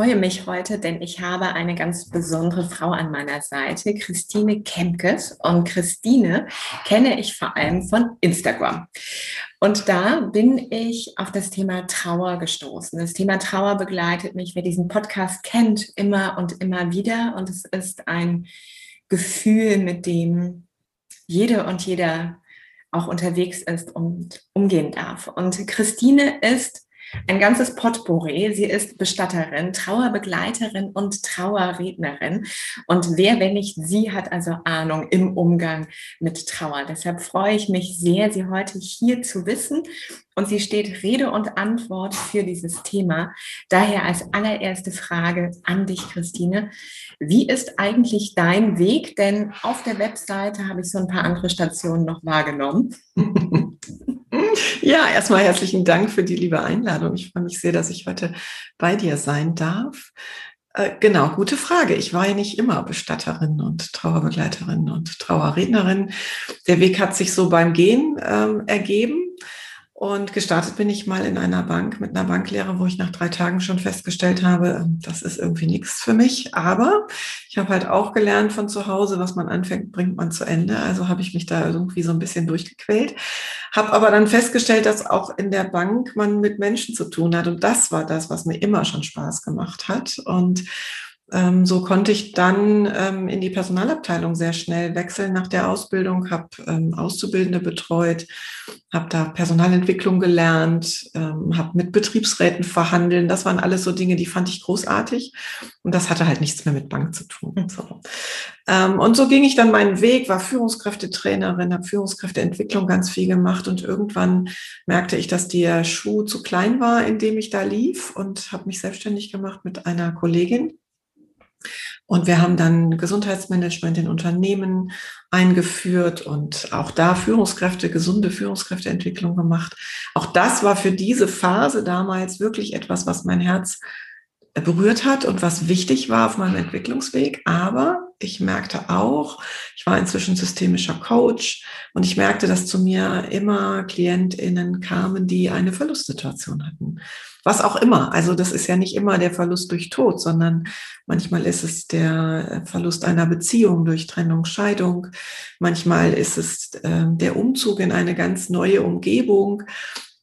Freue mich heute, denn ich habe eine ganz besondere Frau an meiner Seite, Christine Kemkes. Und Christine kenne ich vor allem von Instagram. Und da bin ich auf das Thema Trauer gestoßen. Das Thema Trauer begleitet mich, wer diesen Podcast kennt, immer und immer wieder. Und es ist ein Gefühl, mit dem jede und jeder auch unterwegs ist und umgehen darf. Und Christine ist ein ganzes Potpourri. Sie ist Bestatterin, Trauerbegleiterin und Trauerrednerin. Und wer, wenn nicht sie, hat also Ahnung im Umgang mit Trauer. Deshalb freue ich mich sehr, Sie heute hier zu wissen. Und sie steht Rede und Antwort für dieses Thema. Daher als allererste Frage an dich, Christine. Wie ist eigentlich dein Weg? Denn auf der Webseite habe ich so ein paar andere Stationen noch wahrgenommen. Ja, erstmal herzlichen Dank für die liebe Einladung. Ich freue mich sehr, dass ich heute bei dir sein darf. Äh, genau, gute Frage. Ich war ja nicht immer Bestatterin und Trauerbegleiterin und Trauerrednerin. Der Weg hat sich so beim Gehen ähm, ergeben. Und gestartet bin ich mal in einer Bank mit einer Banklehre, wo ich nach drei Tagen schon festgestellt habe, ähm, das ist irgendwie nichts für mich. Aber ich habe halt auch gelernt von zu Hause, was man anfängt, bringt man zu Ende. Also habe ich mich da irgendwie so ein bisschen durchgequält. Habe aber dann festgestellt, dass auch in der Bank man mit Menschen zu tun hat. Und das war das, was mir immer schon Spaß gemacht hat. Und ähm, so konnte ich dann ähm, in die Personalabteilung sehr schnell wechseln nach der Ausbildung, habe ähm, Auszubildende betreut, habe da Personalentwicklung gelernt, ähm, habe mit Betriebsräten verhandeln. Das waren alles so Dinge, die fand ich großartig und das hatte halt nichts mehr mit Bank zu tun. Hm. So. Ähm, und so ging ich dann meinen Weg, war Führungskräftetrainerin, habe Führungskräfteentwicklung ganz viel gemacht und irgendwann merkte ich, dass der Schuh zu klein war, in dem ich da lief und habe mich selbstständig gemacht mit einer Kollegin und wir haben dann Gesundheitsmanagement in Unternehmen eingeführt und auch da Führungskräfte, gesunde Führungskräfteentwicklung gemacht. Auch das war für diese Phase damals wirklich etwas, was mein Herz berührt hat und was wichtig war auf meinem Entwicklungsweg. Aber ich merkte auch, ich war inzwischen systemischer Coach und ich merkte, dass zu mir immer KlientInnen kamen, die eine Verlustsituation hatten. Was auch immer. Also das ist ja nicht immer der Verlust durch Tod, sondern manchmal ist es der Verlust einer Beziehung durch Trennung, Scheidung. Manchmal ist es äh, der Umzug in eine ganz neue Umgebung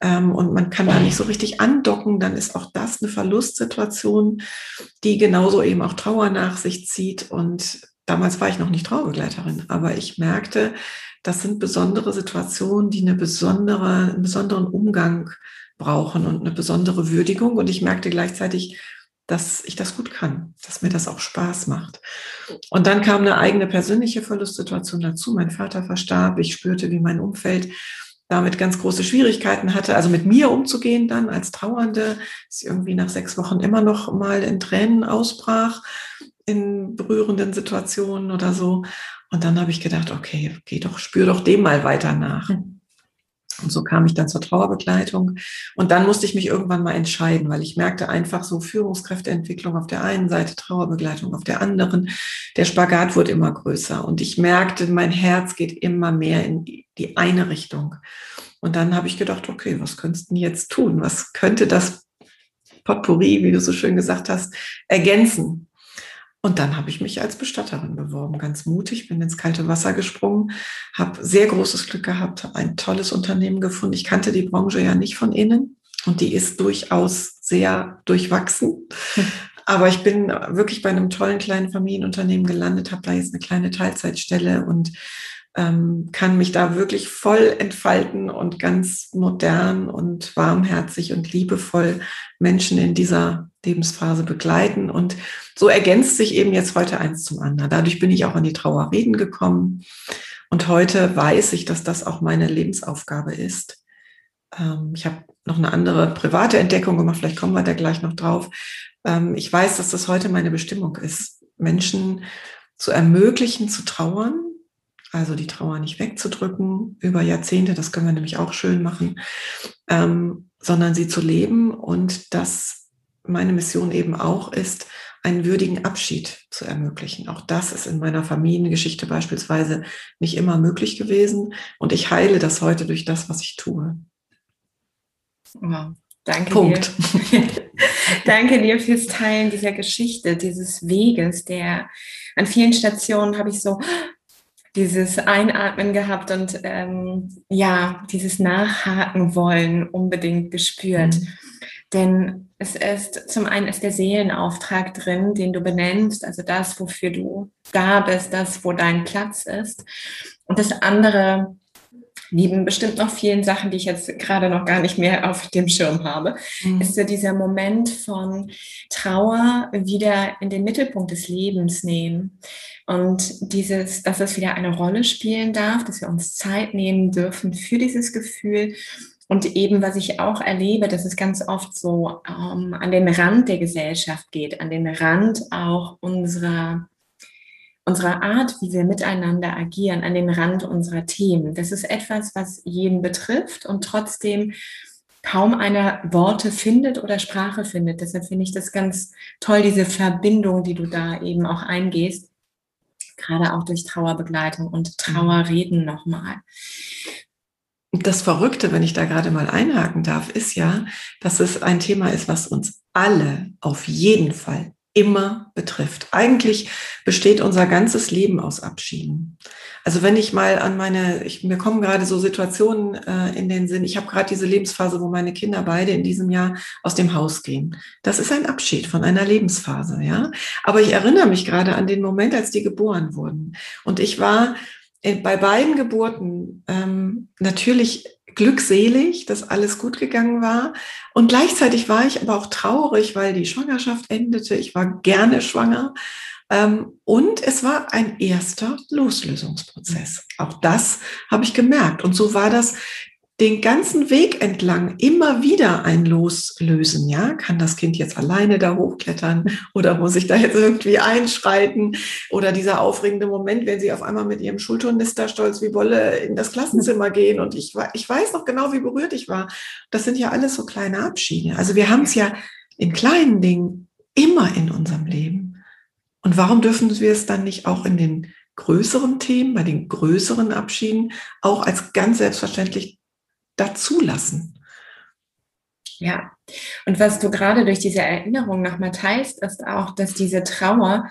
ähm, und man kann da nicht so richtig andocken, dann ist auch das eine Verlustsituation, die genauso eben auch Trauer nach sich zieht. Und damals war ich noch nicht Trauerbegleiterin, aber ich merkte, das sind besondere Situationen, die eine besondere, einen besonderen Umgang brauchen und eine besondere Würdigung. Und ich merkte gleichzeitig, dass ich das gut kann, dass mir das auch Spaß macht. Und dann kam eine eigene persönliche Verlustsituation dazu. Mein Vater verstarb. Ich spürte, wie mein Umfeld damit ganz große Schwierigkeiten hatte, also mit mir umzugehen dann als Trauernde, dass irgendwie nach sechs Wochen immer noch mal in Tränen ausbrach in berührenden Situationen oder so. Und dann habe ich gedacht, okay, geh doch, spür doch dem mal weiter nach. Hm. Und so kam ich dann zur Trauerbegleitung. Und dann musste ich mich irgendwann mal entscheiden, weil ich merkte einfach so Führungskräfteentwicklung auf der einen Seite, Trauerbegleitung auf der anderen. Der Spagat wurde immer größer und ich merkte, mein Herz geht immer mehr in die eine Richtung. Und dann habe ich gedacht, okay, was könntest du jetzt tun? Was könnte das Potpourri, wie du so schön gesagt hast, ergänzen? Und dann habe ich mich als Bestatterin beworben, ganz mutig, bin ins kalte Wasser gesprungen, habe sehr großes Glück gehabt, habe ein tolles Unternehmen gefunden. Ich kannte die Branche ja nicht von innen und die ist durchaus sehr durchwachsen. Aber ich bin wirklich bei einem tollen kleinen Familienunternehmen gelandet, habe da jetzt eine kleine Teilzeitstelle und ähm, kann mich da wirklich voll entfalten und ganz modern und warmherzig und liebevoll Menschen in dieser Lebensphase begleiten. Und so ergänzt sich eben jetzt heute eins zum anderen. Dadurch bin ich auch an die Trauerreden gekommen. Und heute weiß ich, dass das auch meine Lebensaufgabe ist. Ähm, ich habe noch eine andere private Entdeckung gemacht, vielleicht kommen wir da gleich noch drauf. Ähm, ich weiß, dass das heute meine Bestimmung ist, Menschen zu ermöglichen, zu trauern, also die Trauer nicht wegzudrücken über Jahrzehnte, das können wir nämlich auch schön machen, ähm, sondern sie zu leben und dass meine Mission eben auch ist, einen würdigen Abschied zu ermöglichen. Auch das ist in meiner Familiengeschichte beispielsweise nicht immer möglich gewesen und ich heile das heute durch das, was ich tue. Wow. Danke Punkt. dir. Danke dir fürs Teilen dieser Geschichte, dieses Weges, der an vielen Stationen habe ich so dieses Einatmen gehabt und ähm, ja, dieses Nachhaken wollen unbedingt gespürt. Mhm. Denn es ist, zum einen ist der Seelenauftrag drin, den du benennst, also das, wofür du da bist, das, wo dein Platz ist. Und das andere neben bestimmt noch vielen Sachen, die ich jetzt gerade noch gar nicht mehr auf dem Schirm habe, mhm. ist so dieser Moment von Trauer wieder in den Mittelpunkt des Lebens nehmen. Und dieses, dass es wieder eine Rolle spielen darf, dass wir uns Zeit nehmen dürfen für dieses Gefühl. Und eben, was ich auch erlebe, dass es ganz oft so ähm, an den Rand der Gesellschaft geht, an den Rand auch unserer unserer Art, wie wir miteinander agieren, an den Rand unserer Themen. Das ist etwas, was jeden betrifft und trotzdem kaum einer Worte findet oder Sprache findet. Deshalb finde ich das ganz toll, diese Verbindung, die du da eben auch eingehst, gerade auch durch Trauerbegleitung und Trauerreden nochmal. Das Verrückte, wenn ich da gerade mal einhaken darf, ist ja, dass es ein Thema ist, was uns alle auf jeden Fall immer betrifft. Eigentlich besteht unser ganzes Leben aus Abschieden. Also wenn ich mal an meine, ich, mir kommen gerade so Situationen äh, in den Sinn, ich habe gerade diese Lebensphase, wo meine Kinder beide in diesem Jahr aus dem Haus gehen. Das ist ein Abschied von einer Lebensphase, ja. Aber ich erinnere mich gerade an den Moment, als die geboren wurden. Und ich war äh, bei beiden Geburten ähm, natürlich glückselig, dass alles gut gegangen war. Und gleichzeitig war ich aber auch traurig, weil die Schwangerschaft endete. Ich war gerne schwanger. Ähm, und es war ein erster Loslösungsprozess. Auch das habe ich gemerkt. Und so war das den ganzen Weg entlang immer wieder ein Loslösen, ja? Kann das Kind jetzt alleine da hochklettern oder muss ich da jetzt irgendwie einschreiten? Oder dieser aufregende Moment, wenn sie auf einmal mit ihrem Schulturnister stolz wie Wolle in das Klassenzimmer gehen und ich, ich weiß noch genau, wie berührt ich war. Das sind ja alles so kleine Abschiede. Also wir haben es ja in kleinen Dingen immer in unserem Leben. Und warum dürfen wir es dann nicht auch in den größeren Themen, bei den größeren Abschieden auch als ganz selbstverständlich dazulassen. Ja, und was du gerade durch diese Erinnerung nochmal teilst, ist auch, dass diese Trauer,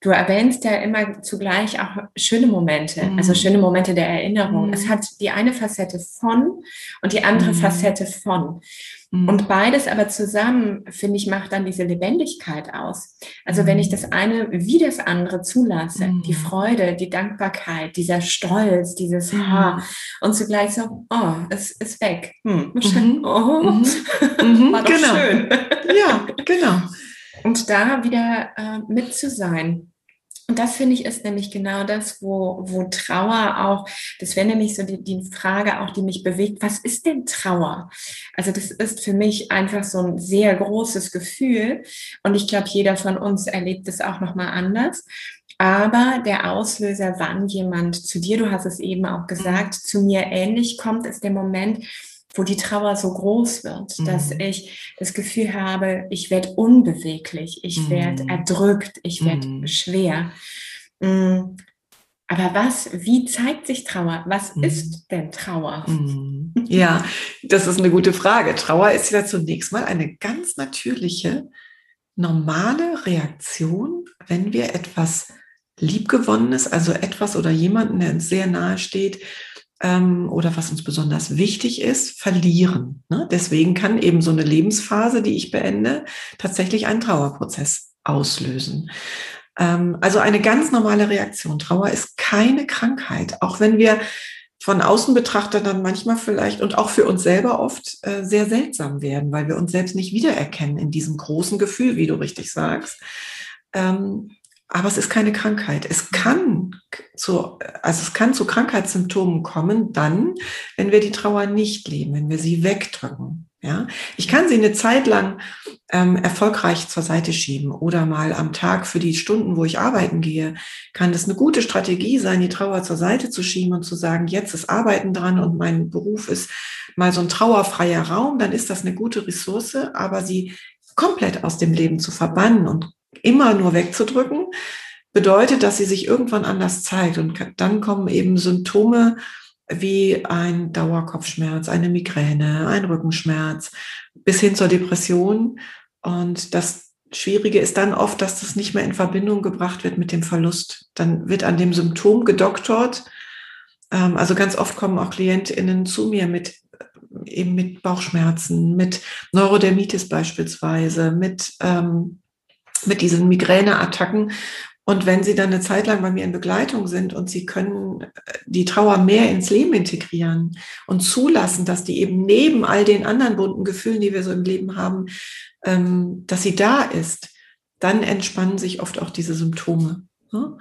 du erwähnst ja immer zugleich auch schöne Momente, mhm. also schöne Momente der Erinnerung. Mhm. Es hat die eine Facette von und die andere mhm. Facette von. Mhm. Und beides aber zusammen, finde ich, macht dann diese Lebendigkeit aus. Also wenn ich mhm. das eine wie das andere zulasse, mhm. die Freude, die Dankbarkeit, dieser Stolz, dieses mhm. Ha und zugleich so, oh, es ist weg. Hm, schön. Oh, war doch genau. schön. Ja, genau. Und da wieder äh, mit zu sein. Und das finde ich ist nämlich genau das, wo, wo Trauer auch, das wäre nämlich so die, die Frage auch, die mich bewegt, was ist denn Trauer? Also das ist für mich einfach so ein sehr großes Gefühl und ich glaube, jeder von uns erlebt es auch nochmal anders. Aber der Auslöser, wann jemand zu dir, du hast es eben auch gesagt, zu mir ähnlich kommt, ist der Moment, wo die Trauer so groß wird, mhm. dass ich das Gefühl habe, ich werde unbeweglich, ich mhm. werde erdrückt, ich werde mhm. schwer. Mm, aber was, wie zeigt sich Trauer? Was mhm. ist denn Trauer? Mhm. Ja, das ist eine gute Frage. Trauer ist ja zunächst mal eine ganz natürliche, normale Reaktion, wenn wir etwas Liebgewonnenes, also etwas oder jemanden, der uns sehr nahe steht, ähm, oder was uns besonders wichtig ist, verlieren. Ne? Deswegen kann eben so eine Lebensphase, die ich beende, tatsächlich einen Trauerprozess auslösen. Ähm, also eine ganz normale Reaktion. Trauer ist keine Krankheit, auch wenn wir von außen betrachtet dann manchmal vielleicht und auch für uns selber oft äh, sehr seltsam werden, weil wir uns selbst nicht wiedererkennen in diesem großen Gefühl, wie du richtig sagst. Ähm, aber es ist keine Krankheit. Es kann zu, also es kann zu Krankheitssymptomen kommen, dann, wenn wir die Trauer nicht leben, wenn wir sie wegdrücken. Ja, ich kann sie eine Zeit lang ähm, erfolgreich zur Seite schieben oder mal am Tag für die Stunden, wo ich arbeiten gehe, kann das eine gute Strategie sein, die Trauer zur Seite zu schieben und zu sagen, jetzt ist Arbeiten dran und mein Beruf ist mal so ein trauerfreier Raum, dann ist das eine gute Ressource, aber sie komplett aus dem Leben zu verbannen und immer nur wegzudrücken, bedeutet, dass sie sich irgendwann anders zeigt und dann kommen eben Symptome, wie ein Dauerkopfschmerz, eine Migräne, ein Rückenschmerz bis hin zur Depression. Und das Schwierige ist dann oft, dass das nicht mehr in Verbindung gebracht wird mit dem Verlust. Dann wird an dem Symptom gedoktort. Ähm, also ganz oft kommen auch KlientInnen zu mir mit eben mit Bauchschmerzen, mit Neurodermitis beispielsweise, mit, ähm, mit diesen Migräneattacken. Und wenn Sie dann eine Zeit lang bei mir in Begleitung sind und Sie können äh, die Trauer mehr ins Leben integrieren und zulassen, dass die eben neben all den anderen bunten Gefühlen, die wir so im Leben haben, ähm, dass sie da ist, dann entspannen sich oft auch diese Symptome. Ne?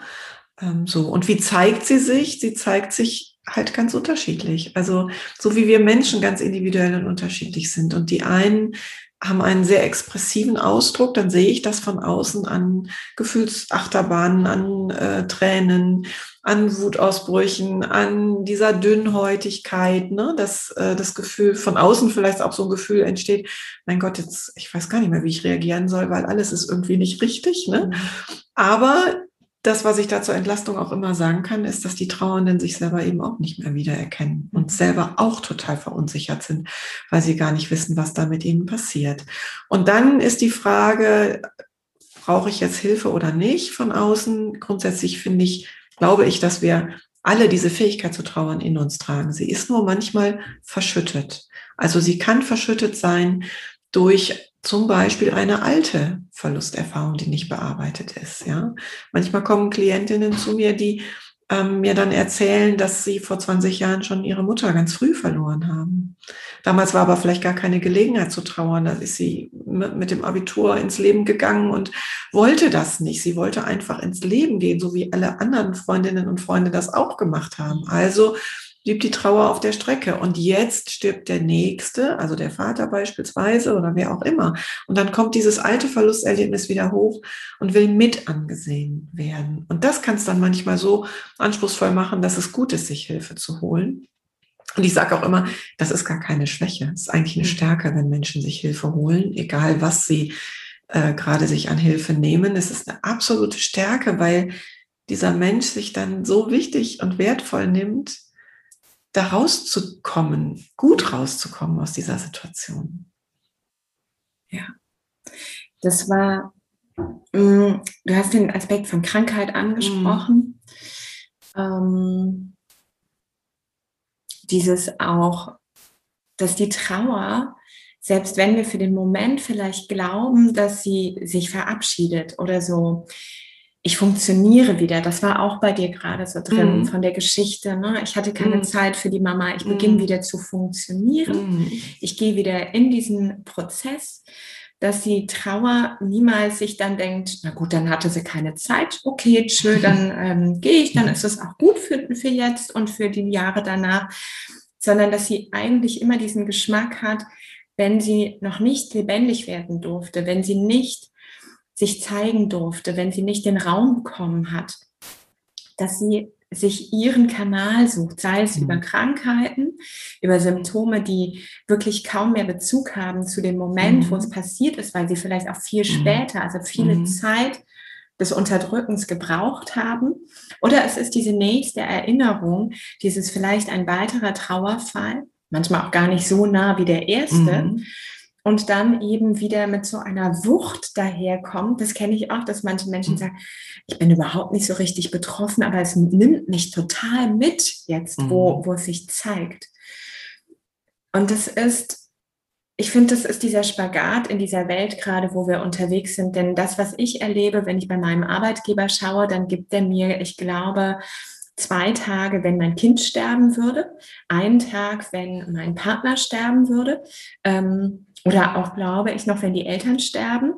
Ähm, so. Und wie zeigt sie sich? Sie zeigt sich halt ganz unterschiedlich. Also so wie wir Menschen ganz individuell und unterschiedlich sind. Und die einen haben einen sehr expressiven Ausdruck, dann sehe ich das von außen an Gefühlsachterbahnen, an äh, Tränen, an Wutausbrüchen, an dieser Dünnhäutigkeit, ne? dass äh, das Gefühl von außen vielleicht auch so ein Gefühl entsteht, mein Gott, jetzt, ich weiß gar nicht mehr, wie ich reagieren soll, weil alles ist irgendwie nicht richtig. Ne? Mhm. Aber das, was ich da zur Entlastung auch immer sagen kann, ist, dass die Trauernden sich selber eben auch nicht mehr wiedererkennen und mhm. selber auch total verunsichert sind, weil sie gar nicht wissen, was da mit ihnen passiert. Und dann ist die Frage, brauche ich jetzt Hilfe oder nicht von außen? Grundsätzlich finde ich, glaube ich, dass wir alle diese Fähigkeit zu trauern in uns tragen. Sie ist nur manchmal verschüttet. Also sie kann verschüttet sein durch zum Beispiel eine alte Verlusterfahrung, die nicht bearbeitet ist. Ja, manchmal kommen Klientinnen zu mir, die ähm, mir dann erzählen, dass sie vor 20 Jahren schon ihre Mutter ganz früh verloren haben. Damals war aber vielleicht gar keine Gelegenheit zu trauern. Da ist sie mit dem Abitur ins Leben gegangen und wollte das nicht. Sie wollte einfach ins Leben gehen, so wie alle anderen Freundinnen und Freunde das auch gemacht haben. Also blieb die Trauer auf der Strecke. Und jetzt stirbt der Nächste, also der Vater beispielsweise oder wer auch immer. Und dann kommt dieses alte Verlusterlebnis wieder hoch und will mit angesehen werden. Und das kann es dann manchmal so anspruchsvoll machen, dass es gut ist, sich Hilfe zu holen. Und ich sage auch immer, das ist gar keine Schwäche. Es ist eigentlich eine mhm. Stärke, wenn Menschen sich Hilfe holen, egal was sie äh, gerade sich an Hilfe nehmen. Es ist eine absolute Stärke, weil dieser Mensch sich dann so wichtig und wertvoll nimmt, da rauszukommen, gut rauszukommen aus dieser Situation. Ja, das war, mm, du hast den Aspekt von Krankheit angesprochen. Mhm. Ähm, dieses auch, dass die Trauer, selbst wenn wir für den Moment vielleicht glauben, dass sie sich verabschiedet oder so, ich funktioniere wieder. Das war auch bei dir gerade so drin mm. von der Geschichte. Ne? Ich hatte keine mm. Zeit für die Mama. Ich mm. beginne wieder zu funktionieren. Mm. Ich gehe wieder in diesen Prozess, dass die Trauer niemals sich dann denkt, na gut, dann hatte sie keine Zeit. Okay, tschö, dann ähm, gehe ich. Dann ist es auch gut für, für jetzt und für die Jahre danach. Sondern dass sie eigentlich immer diesen Geschmack hat, wenn sie noch nicht lebendig werden durfte, wenn sie nicht sich zeigen durfte, wenn sie nicht den Raum bekommen hat, dass sie sich ihren Kanal sucht, sei es mhm. über Krankheiten, über Symptome, die wirklich kaum mehr Bezug haben zu dem Moment, mhm. wo es passiert ist, weil sie vielleicht auch viel mhm. später, also viele mhm. Zeit des Unterdrückens gebraucht haben. Oder es ist diese nächste Erinnerung, dieses vielleicht ein weiterer Trauerfall, manchmal auch gar nicht so nah wie der erste, mhm und dann eben wieder mit so einer Wucht daherkommt. Das kenne ich auch, dass manche Menschen mhm. sagen, ich bin überhaupt nicht so richtig betroffen, aber es nimmt mich total mit jetzt, mhm. wo, wo es sich zeigt. Und das ist, ich finde, das ist dieser Spagat in dieser Welt gerade, wo wir unterwegs sind. Denn das, was ich erlebe, wenn ich bei meinem Arbeitgeber schaue, dann gibt er mir, ich glaube, zwei Tage, wenn mein Kind sterben würde, einen Tag, wenn mein Partner sterben würde. Ähm, oder auch glaube ich noch, wenn die Eltern sterben.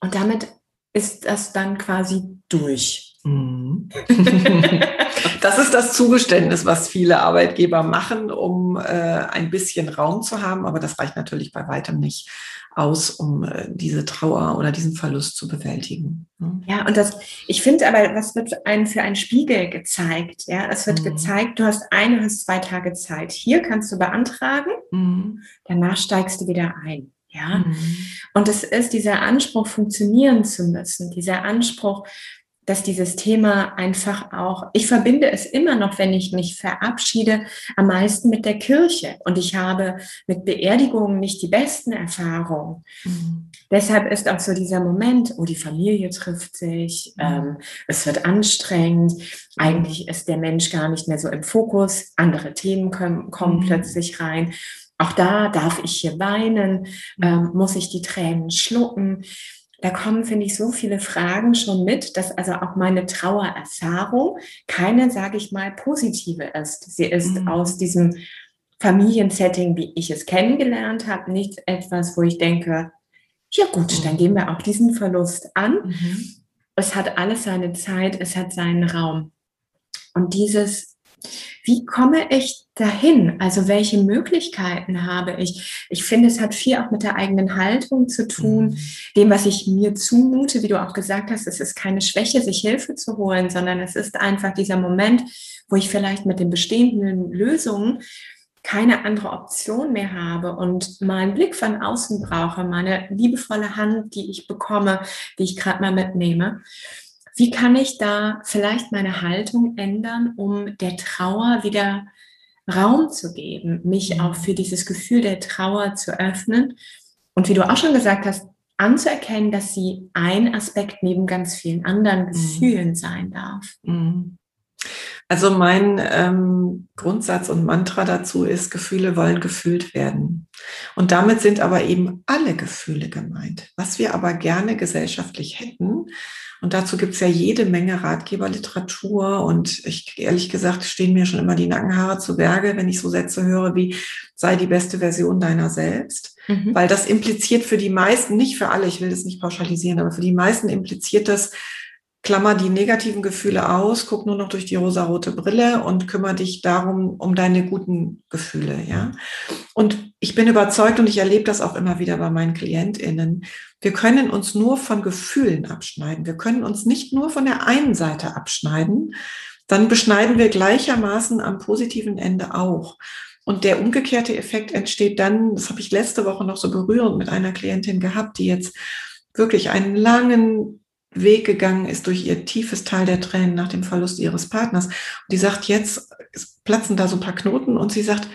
Und damit ist das dann quasi durch. Mhm. das ist das Zugeständnis, was viele Arbeitgeber machen, um äh, ein bisschen Raum zu haben, aber das reicht natürlich bei weitem nicht aus, um äh, diese Trauer oder diesen Verlust zu bewältigen. Ne? Ja, und das, ich finde aber, was wird einem für einen Spiegel gezeigt? Ja, es wird mhm. gezeigt, du hast eine, hast zwei Tage Zeit. Hier kannst du beantragen, mhm. danach steigst du wieder ein. Ja, mhm. und es ist dieser Anspruch, funktionieren zu müssen, dieser Anspruch, dass dieses Thema einfach auch, ich verbinde es immer noch, wenn ich mich verabschiede, am meisten mit der Kirche. Und ich habe mit Beerdigungen nicht die besten Erfahrungen. Mhm. Deshalb ist auch so dieser Moment, oh, die Familie trifft sich, mhm. ähm, es wird anstrengend, eigentlich ist der Mensch gar nicht mehr so im Fokus, andere Themen kommen, kommen mhm. plötzlich rein. Auch da darf ich hier weinen, mhm. ähm, muss ich die Tränen schlucken da kommen, finde ich, so viele Fragen schon mit, dass also auch meine Trauererfahrung keine, sage ich mal, positive ist. Sie ist mhm. aus diesem Familiensetting, wie ich es kennengelernt habe, nicht etwas, wo ich denke, ja gut, dann gehen wir auch diesen Verlust an. Mhm. Es hat alles seine Zeit, es hat seinen Raum. Und dieses wie komme ich dahin? Also welche Möglichkeiten habe ich? Ich finde, es hat viel auch mit der eigenen Haltung zu tun, mhm. dem, was ich mir zumute, wie du auch gesagt hast, es ist keine Schwäche, sich Hilfe zu holen, sondern es ist einfach dieser Moment, wo ich vielleicht mit den bestehenden Lösungen keine andere Option mehr habe und mal einen Blick von außen brauche, meine liebevolle Hand, die ich bekomme, die ich gerade mal mitnehme. Wie kann ich da vielleicht meine Haltung ändern, um der Trauer wieder Raum zu geben, mich auch für dieses Gefühl der Trauer zu öffnen und wie du auch schon gesagt hast, anzuerkennen, dass sie ein Aspekt neben ganz vielen anderen mhm. Gefühlen sein darf. Mhm. Also mein ähm, Grundsatz und Mantra dazu ist, Gefühle wollen gefühlt werden. Und damit sind aber eben alle Gefühle gemeint. Was wir aber gerne gesellschaftlich hätten, und dazu gibt es ja jede Menge Ratgeberliteratur. Und ich, ehrlich gesagt, stehen mir schon immer die Nackenhaare zu Berge, wenn ich so Sätze höre wie, sei die beste Version deiner selbst. Mhm. Weil das impliziert für die meisten, nicht für alle, ich will das nicht pauschalisieren, aber für die meisten impliziert das, klammer die negativen Gefühle aus, guck nur noch durch die rosarote Brille und kümmere dich darum, um deine guten Gefühle, ja. Und ich bin überzeugt und ich erlebe das auch immer wieder bei meinen KlientInnen. Wir können uns nur von Gefühlen abschneiden. Wir können uns nicht nur von der einen Seite abschneiden. Dann beschneiden wir gleichermaßen am positiven Ende auch. Und der umgekehrte Effekt entsteht dann, das habe ich letzte Woche noch so berührend mit einer Klientin gehabt, die jetzt wirklich einen langen Weg gegangen ist durch ihr tiefes Tal der Tränen nach dem Verlust ihres Partners. Und die sagt, jetzt platzen da so ein paar Knoten und sie sagt,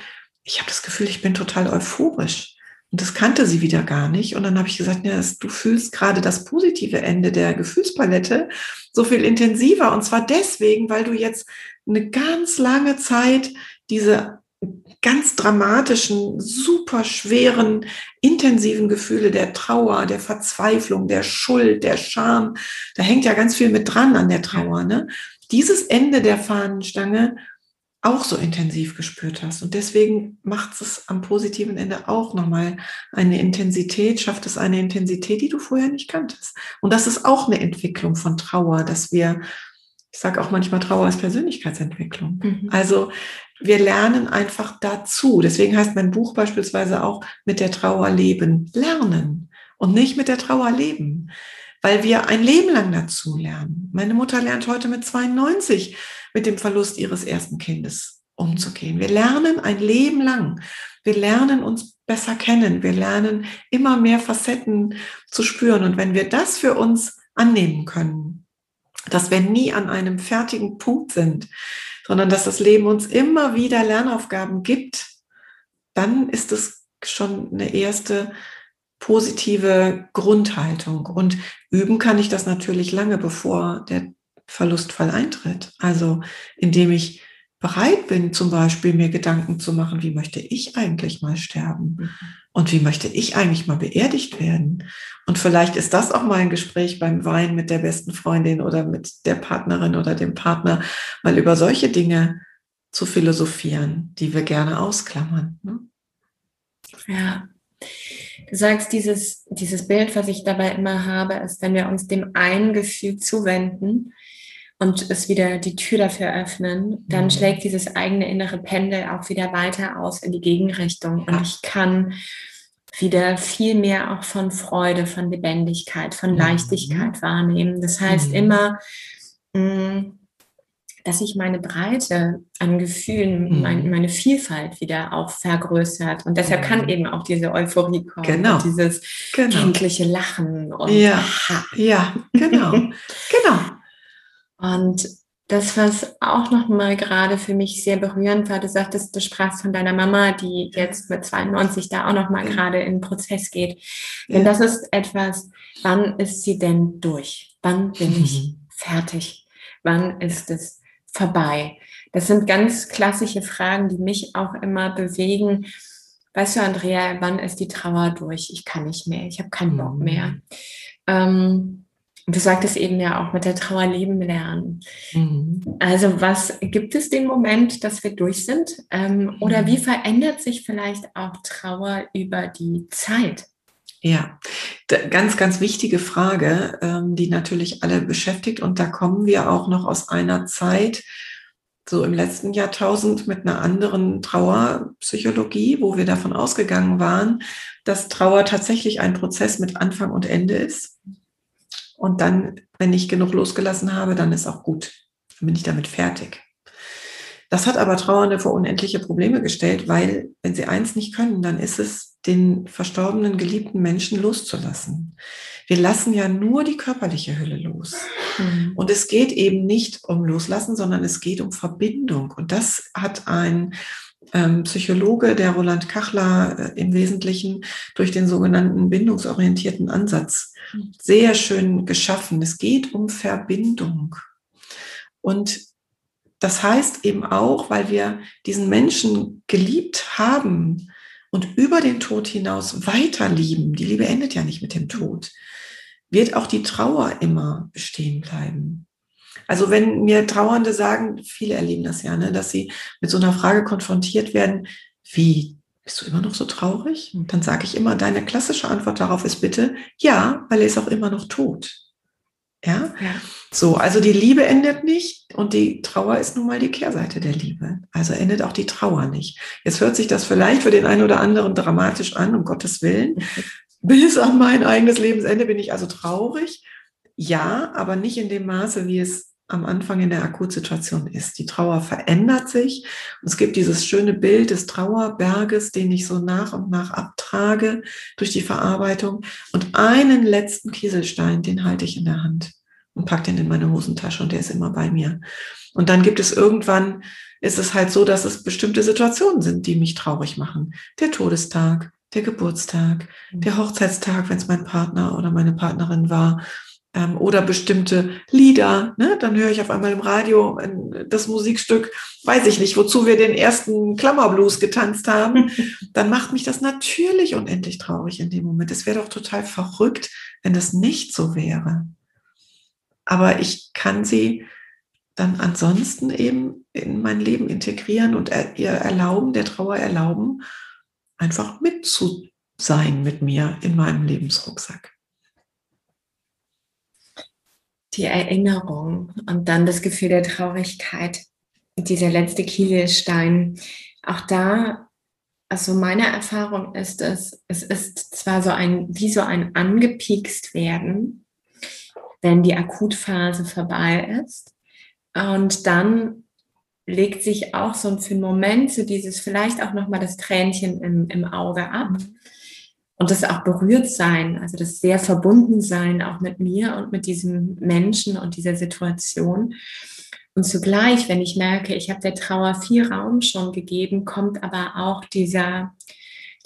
ich habe das Gefühl, ich bin total euphorisch. Und das kannte sie wieder gar nicht. Und dann habe ich gesagt, ja, du fühlst gerade das positive Ende der Gefühlspalette so viel intensiver. Und zwar deswegen, weil du jetzt eine ganz lange Zeit diese ganz dramatischen, super schweren, intensiven Gefühle der Trauer, der Verzweiflung, der Schuld, der Scham. Da hängt ja ganz viel mit dran an der Trauer. Ne? Dieses Ende der Fahnenstange auch so intensiv gespürt hast. Und deswegen macht es am positiven Ende auch nochmal eine Intensität, schafft es eine Intensität, die du vorher nicht kanntest. Und das ist auch eine Entwicklung von Trauer, dass wir, ich sage auch manchmal Trauer als Persönlichkeitsentwicklung. Mhm. Also wir lernen einfach dazu. Deswegen heißt mein Buch beispielsweise auch mit der Trauer leben, lernen und nicht mit der Trauer leben, weil wir ein Leben lang dazu lernen. Meine Mutter lernt heute mit 92 mit dem Verlust ihres ersten Kindes umzugehen. Wir lernen ein Leben lang. Wir lernen uns besser kennen. Wir lernen immer mehr Facetten zu spüren. Und wenn wir das für uns annehmen können, dass wir nie an einem fertigen Punkt sind, sondern dass das Leben uns immer wieder Lernaufgaben gibt, dann ist es schon eine erste positive Grundhaltung. Und üben kann ich das natürlich lange, bevor der Verlustfall eintritt. Also indem ich bereit bin, zum Beispiel mir Gedanken zu machen, wie möchte ich eigentlich mal sterben? Und wie möchte ich eigentlich mal beerdigt werden? Und vielleicht ist das auch mal ein Gespräch beim Wein mit der besten Freundin oder mit der Partnerin oder dem Partner, mal über solche Dinge zu philosophieren, die wir gerne ausklammern. Ne? Ja, Du sagst, dieses, dieses Bild, was ich dabei immer habe, ist, wenn wir uns dem einen Gefühl zuwenden und es wieder die Tür dafür öffnen, dann mhm. schlägt dieses eigene innere Pendel auch wieder weiter aus in die Gegenrichtung. Und ich kann wieder viel mehr auch von Freude, von Lebendigkeit, von mhm. Leichtigkeit mhm. wahrnehmen. Das heißt mhm. immer, mm, dass sich meine Breite an Gefühlen, mhm. mein, meine Vielfalt wieder auch vergrößert. Und deshalb kann mhm. eben auch diese Euphorie kommen. Genau. Dieses genau. kindliche Lachen. Und ja, ja, genau. genau. Und das, was auch nochmal gerade für mich sehr berührend war, du sagtest, du sprachst von deiner Mama, die jetzt mit 92 da auch nochmal gerade in den Prozess geht. Denn das ist etwas, wann ist sie denn durch? Wann bin ich fertig? Wann ist es vorbei? Das sind ganz klassische Fragen, die mich auch immer bewegen. Weißt du, Andrea, wann ist die Trauer durch? Ich kann nicht mehr, ich habe keinen Bock mehr. Mhm. Ähm, Du sagtest eben ja auch mit der Trauer leben lernen. Mhm. Also was gibt es den Moment, dass wir durch sind? Ähm, oder wie mhm. verändert sich vielleicht auch Trauer über die Zeit? Ja, ganz, ganz wichtige Frage, ähm, die natürlich alle beschäftigt. Und da kommen wir auch noch aus einer Zeit, so im letzten Jahrtausend mit einer anderen Trauerpsychologie, wo wir davon ausgegangen waren, dass Trauer tatsächlich ein Prozess mit Anfang und Ende ist. Und dann, wenn ich genug losgelassen habe, dann ist auch gut. Dann bin ich damit fertig. Das hat aber Trauernde vor unendliche Probleme gestellt, weil wenn sie eins nicht können, dann ist es, den verstorbenen, geliebten Menschen loszulassen. Wir lassen ja nur die körperliche Hülle los. Mhm. Und es geht eben nicht um Loslassen, sondern es geht um Verbindung. Und das hat ein ähm, Psychologe, der Roland Kachler, äh, im Wesentlichen durch den sogenannten bindungsorientierten Ansatz sehr schön geschaffen. Es geht um Verbindung. Und das heißt eben auch, weil wir diesen Menschen geliebt haben und über den Tod hinaus weiter lieben, die Liebe endet ja nicht mit dem Tod, wird auch die Trauer immer bestehen bleiben. Also wenn mir Trauernde sagen, viele erleben das ja, ne, dass sie mit so einer Frage konfrontiert werden, wie, bist du immer noch so traurig? Und dann sage ich immer, deine klassische Antwort darauf ist bitte, ja, weil er ist auch immer noch tot. Ja? ja? So, also die Liebe endet nicht und die Trauer ist nun mal die Kehrseite der Liebe. Also endet auch die Trauer nicht. Jetzt hört sich das vielleicht für den einen oder anderen dramatisch an, um Gottes Willen. Bis an mein eigenes Lebensende bin ich also traurig. Ja, aber nicht in dem Maße, wie es am Anfang in der Akutsituation ist. Die Trauer verändert sich. Es gibt dieses schöne Bild des Trauerberges, den ich so nach und nach abtrage durch die Verarbeitung. Und einen letzten Kieselstein, den halte ich in der Hand und packe den in meine Hosentasche und der ist immer bei mir. Und dann gibt es irgendwann, ist es halt so, dass es bestimmte Situationen sind, die mich traurig machen. Der Todestag, der Geburtstag, der Hochzeitstag, wenn es mein Partner oder meine Partnerin war ähm, oder bestimmte Lieder. Ne? Dann höre ich auf einmal im Radio das Musikstück, weiß ich nicht, wozu wir den ersten Klammerblues getanzt haben. Dann macht mich das natürlich unendlich traurig in dem Moment. Es wäre doch total verrückt, wenn das nicht so wäre. Aber ich kann sie dann ansonsten eben in mein Leben integrieren und ihr erlauben, der Trauer erlauben, einfach mit zu sein mit mir in meinem Lebensrucksack die Erinnerung und dann das Gefühl der Traurigkeit. Dieser letzte Kieselstein. Auch da, also meine Erfahrung ist es, es ist zwar so ein, wie so ein angepiekst werden, wenn die Akutphase vorbei ist. Und dann legt sich auch so für einen Moment so dieses vielleicht auch nochmal das Tränchen im, im Auge ab. Und das auch berührt sein, also das sehr verbunden sein auch mit mir und mit diesem Menschen und dieser Situation. Und zugleich, wenn ich merke, ich habe der Trauer viel Raum schon gegeben, kommt aber auch dieser,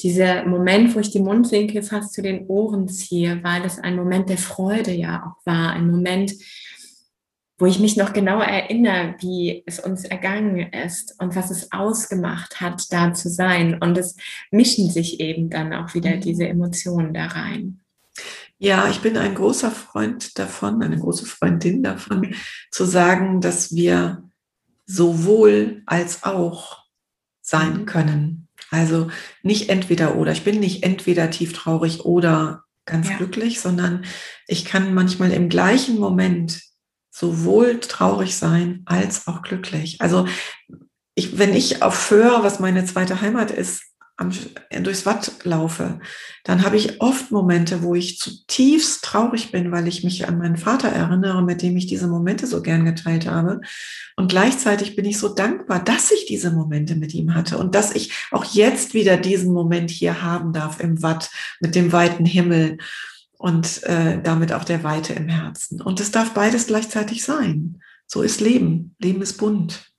dieser Moment, wo ich die Mundwinkel fast zu den Ohren ziehe, weil es ein Moment der Freude ja auch war, ein Moment, wo ich mich noch genauer erinnere, wie es uns ergangen ist und was es ausgemacht hat, da zu sein. Und es mischen sich eben dann auch wieder mhm. diese Emotionen da rein. Ja, ich bin ein großer Freund davon, eine große Freundin davon, zu sagen, dass wir sowohl als auch sein mhm. können. Also nicht entweder oder. Ich bin nicht entweder tief traurig oder ganz Ja. glücklich, sondern ich kann manchmal im gleichen Moment sowohl traurig sein als auch glücklich. Also ich, wenn ich auf Föhr, was meine zweite Heimat ist, am, durchs Watt laufe, dann habe ich oft Momente, wo ich zutiefst traurig bin, weil ich mich an meinen Vater erinnere, mit dem ich diese Momente so gern geteilt habe. Und gleichzeitig bin ich so dankbar, dass ich diese Momente mit ihm hatte und dass ich auch jetzt wieder diesen Moment hier haben darf im Watt mit dem weiten Himmel und äh, damit auch der Weite im Herzen. Und es darf beides gleichzeitig sein. So ist Leben. Leben ist bunt.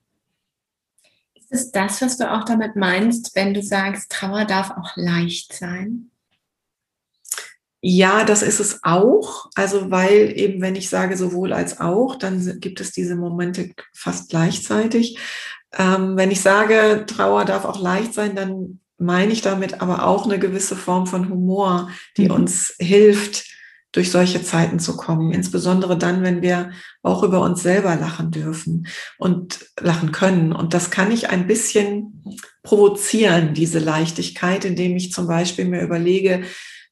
Ist es das, was du auch damit meinst, wenn du sagst, Trauer darf auch leicht sein? Ja, das ist es auch. Also, weil eben, wenn ich sage sowohl als auch, dann gibt es diese Momente fast gleichzeitig. Ähm, wenn ich sage, Trauer darf auch leicht sein, dann meine ich damit aber auch eine gewisse Form von Humor, die mhm. uns hilft, durch solche Zeiten zu kommen. Insbesondere dann, wenn wir auch über uns selber lachen dürfen und lachen können. Und das kann ich ein bisschen provozieren, diese Leichtigkeit, indem ich zum Beispiel mir überlege,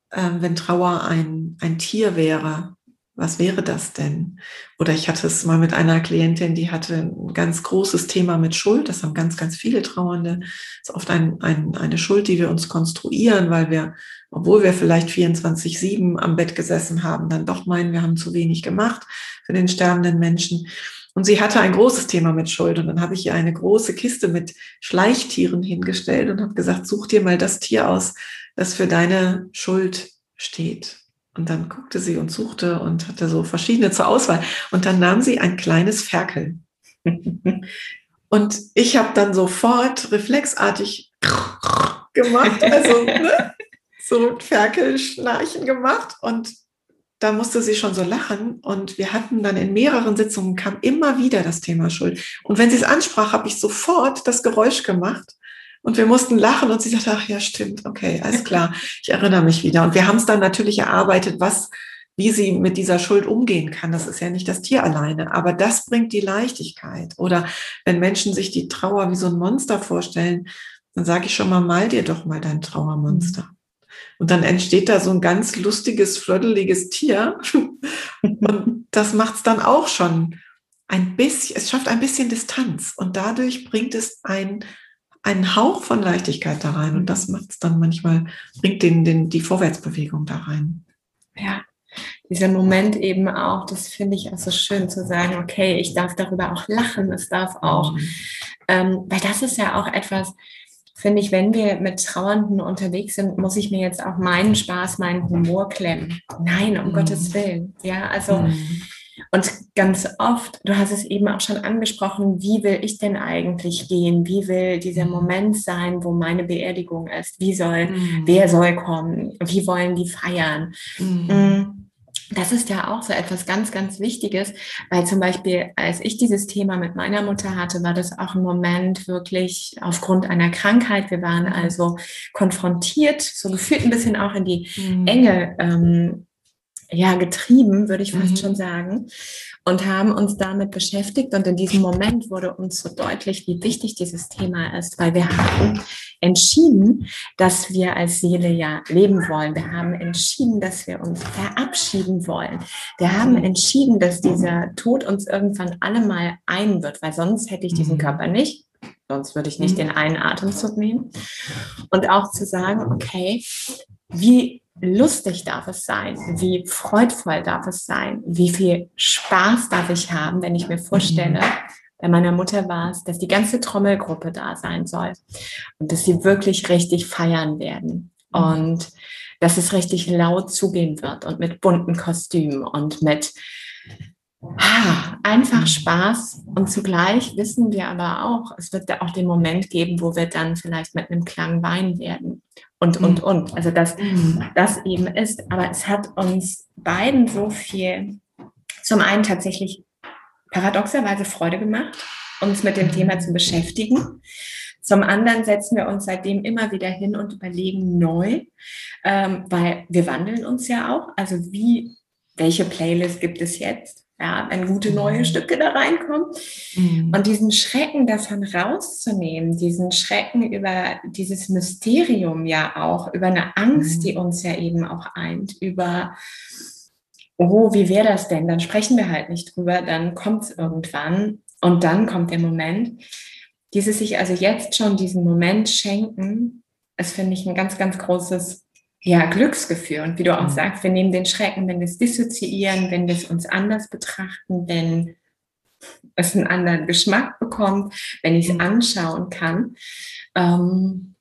äh, wenn Trauer ein, ein Tier wäre, was wäre das denn? Oder ich hatte es mal mit einer Klientin, die hatte ein ganz großes Thema mit Schuld. Das haben ganz, ganz viele Trauernde. Das ist oft ein, ein, eine Schuld, die wir uns konstruieren, weil wir, obwohl wir vielleicht 24-7 am Bett gesessen haben, dann doch meinen, wir haben zu wenig gemacht für den sterbenden Menschen. Und sie hatte ein großes Thema mit Schuld. Und dann habe ich ihr eine große Kiste mit Schleichtieren hingestellt und habe gesagt, such dir mal das Tier aus, das für deine Schuld steht. Und dann guckte sie und suchte und hatte so verschiedene zur Auswahl. Und dann nahm sie ein kleines Ferkel. und ich habe dann sofort reflexartig gemacht, also ne, so Ferkelschnarchen gemacht. Und da musste sie schon so lachen. Und wir hatten dann in mehreren Sitzungen kam immer wieder das Thema Schuld. Und wenn sie es ansprach, habe ich sofort das Geräusch gemacht. Und wir mussten lachen und sie sagte, ach ja, stimmt, okay, alles klar, ich erinnere mich wieder. Und wir haben es dann natürlich erarbeitet, was, wie sie mit dieser Schuld umgehen kann. Das ist ja nicht das Tier alleine, aber das bringt die Leichtigkeit. Oder wenn Menschen sich die Trauer wie so ein Monster vorstellen, dann sage ich schon mal, mal dir doch mal dein Trauermonster. Und dann entsteht da so ein ganz lustiges, flöddeliges Tier. Und das macht es dann auch schon ein bisschen, es schafft ein bisschen Distanz. Und dadurch bringt es ein einen Hauch von Leichtigkeit da rein und das macht es dann manchmal, bringt den, den, die Vorwärtsbewegung da rein. Ja, dieser Moment eben auch, das finde ich auch so schön zu sagen, okay, ich darf darüber auch lachen, es darf auch, mhm. ähm, weil das ist ja auch etwas, finde ich, wenn wir mit Trauernden unterwegs sind, muss ich mir jetzt auch meinen Spaß, meinen Humor klemmen. Nein, um mhm. Gottes Willen. Ja, also mhm. Und ganz oft, du hast es eben auch schon angesprochen, wie will ich denn eigentlich gehen? Wie will dieser mhm. Moment sein, wo meine Beerdigung ist? Wie soll, mhm. wer soll kommen? Wie wollen die feiern? Mhm. Mm, das ist ja auch so etwas ganz, ganz Wichtiges, weil zum Beispiel, als ich dieses Thema mit meiner Mutter hatte, war das auch ein Moment wirklich aufgrund einer Krankheit. Wir waren mhm. also konfrontiert, so gefühlt ein bisschen auch in die mhm. Enge ähm, ja, getrieben, würde ich fast mhm. schon sagen, und haben uns damit beschäftigt. Und in diesem Moment wurde uns so deutlich, wie wichtig dieses Thema ist, weil wir haben entschieden, dass wir als Seele ja leben wollen. Wir haben entschieden, dass wir uns verabschieden wollen. Wir haben mhm. entschieden, dass dieser Tod uns irgendwann alle mal ein wird, weil sonst hätte ich diesen mhm. Körper nicht. Sonst würde ich nicht mhm. den einen Atemzug nehmen. Und auch zu sagen, okay, wie lustig darf es sein? Wie freudvoll darf es sein? Wie viel Spaß darf ich haben, wenn ich mir vorstelle, bei meiner Mutter war es, dass die ganze Trommelgruppe da sein soll und dass sie wirklich richtig feiern werden mhm. und dass es richtig laut zugehen wird und mit bunten Kostümen und mit ah, einfach mhm. Spaß und zugleich wissen wir aber auch, es wird da auch den Moment geben, wo wir dann vielleicht mit einem Klang weinen werden und, und, mhm. und. Also dass mhm. das eben ist. Aber es hat uns beiden so viel, zum einen tatsächlich paradoxerweise Freude gemacht, uns mit dem Thema zu beschäftigen. Zum anderen setzen wir uns seitdem immer wieder hin und überlegen neu, ähm, weil wir wandeln uns ja auch. Also wie, welche Playlist gibt es jetzt? Ja, wenn gute neue mhm. Stücke da reinkommen. Mhm. Und diesen Schrecken davon rauszunehmen, diesen Schrecken über dieses Mysterium ja auch, über eine Angst, mhm. die uns ja eben auch eint, über, oh, wie wäre das denn? Dann sprechen wir halt nicht drüber, dann kommt es irgendwann und dann kommt der Moment. Dieses sich also jetzt schon diesen Moment schenken, ist, finde ich, ein ganz, ganz großes ja, Glücksgefühl. Und wie du auch mhm. sagst, wir nehmen den Schrecken, wenn wir es dissoziieren, wenn wir es uns anders betrachten, wenn es einen anderen Geschmack bekommt, wenn ich es mhm. anschauen kann. Ähm,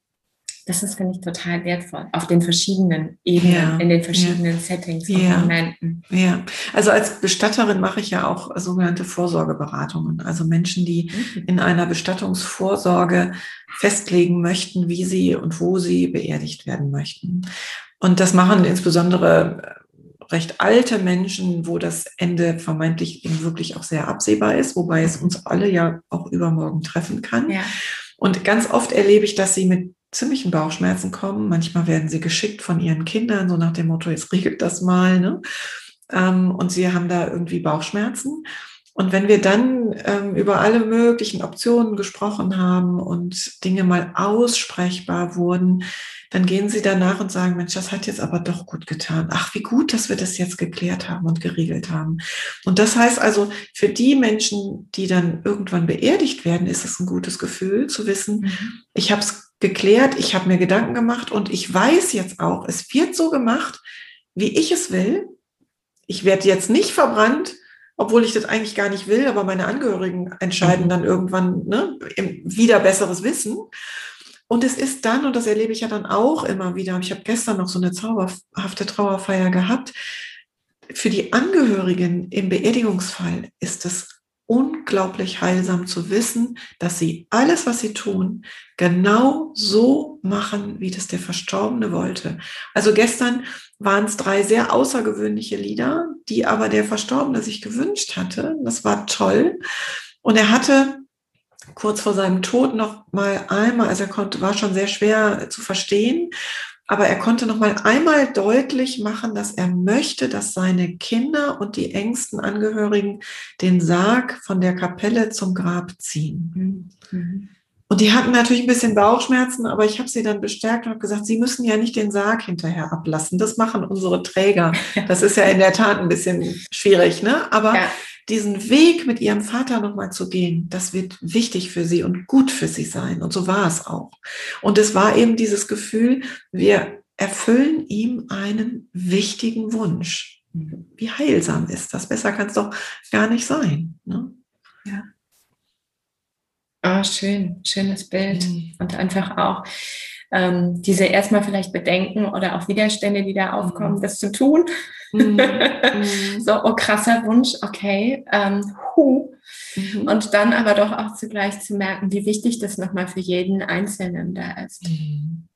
das ist, finde ich, total wertvoll auf den verschiedenen Ebenen, ja, in den verschiedenen ja, Settings und ja, Momenten. Ja, also als Bestatterin mache ich ja auch sogenannte Vorsorgeberatungen. Also Menschen, die mhm. in einer Bestattungsvorsorge festlegen möchten, wie sie und wo sie beerdigt werden möchten. Und das machen insbesondere recht alte Menschen, wo das Ende vermeintlich eben wirklich auch sehr absehbar ist, wobei es uns alle ja auch übermorgen treffen kann. Ja. Und ganz oft erlebe ich, dass sie mit ziemlichen Bauchschmerzen kommen. Manchmal werden sie geschickt von ihren Kindern, so nach dem Motto, jetzt regelt das mal. Ne? Ähm, und sie haben da irgendwie Bauchschmerzen. Und wenn wir dann ähm, über alle möglichen Optionen gesprochen haben und Dinge mal aussprechbar wurden, dann gehen sie danach und sagen, Mensch, das hat jetzt aber doch gut getan. Ach, wie gut, dass wir das jetzt geklärt haben und geregelt haben. Und das heißt also, für die Menschen, die dann irgendwann beerdigt werden, ist es ein gutes Gefühl zu wissen, mhm. ich habe es geklärt, ich habe mir Gedanken gemacht und ich weiß jetzt auch, es wird so gemacht, wie ich es will. Ich werde jetzt nicht verbrannt, obwohl ich das eigentlich gar nicht will, aber meine Angehörigen entscheiden mhm. dann irgendwann ne, wieder besseres Wissen. Und es ist dann, und das erlebe ich ja dann auch immer wieder, ich habe gestern noch so eine zauberhafte Trauerfeier gehabt, für die Angehörigen im Beerdigungsfall ist es unglaublich heilsam zu wissen, dass sie alles, was sie tun, genau so machen, wie das der Verstorbene wollte. Also gestern waren es drei sehr außergewöhnliche Lieder, die aber der Verstorbene sich gewünscht hatte. Das war toll. Und er hatte kurz vor seinem Tod noch mal einmal, also er konnte, war schon sehr schwer zu verstehen, aber er konnte noch mal einmal deutlich machen, dass er möchte, dass seine Kinder und die engsten Angehörigen den Sarg von der Kapelle zum Grab ziehen. Mhm. Und die hatten natürlich ein bisschen Bauchschmerzen, aber ich habe sie dann bestärkt und habe gesagt, sie müssen ja nicht den Sarg hinterher ablassen. Das machen unsere Träger. Das ist ja in der Tat ein bisschen schwierig, ne? Aber ja diesen Weg mit ihrem Vater nochmal zu gehen, das wird wichtig für sie und gut für sie sein. Und so war es auch. Und es war eben dieses Gefühl, wir erfüllen ihm einen wichtigen Wunsch. Wie heilsam ist das? Besser kann es doch gar nicht sein. Ne? Ja. Ah, schön, schönes Bild. Mhm. Und einfach auch ähm, diese erstmal vielleicht Bedenken oder auch Widerstände, die da aufkommen, mhm. das zu tun. Mhm. mhm. so, oh krasser Wunsch, okay. Ähm, hu. Mhm. Und dann aber doch auch zugleich zu merken, wie wichtig das nochmal für jeden Einzelnen da ist. Mhm.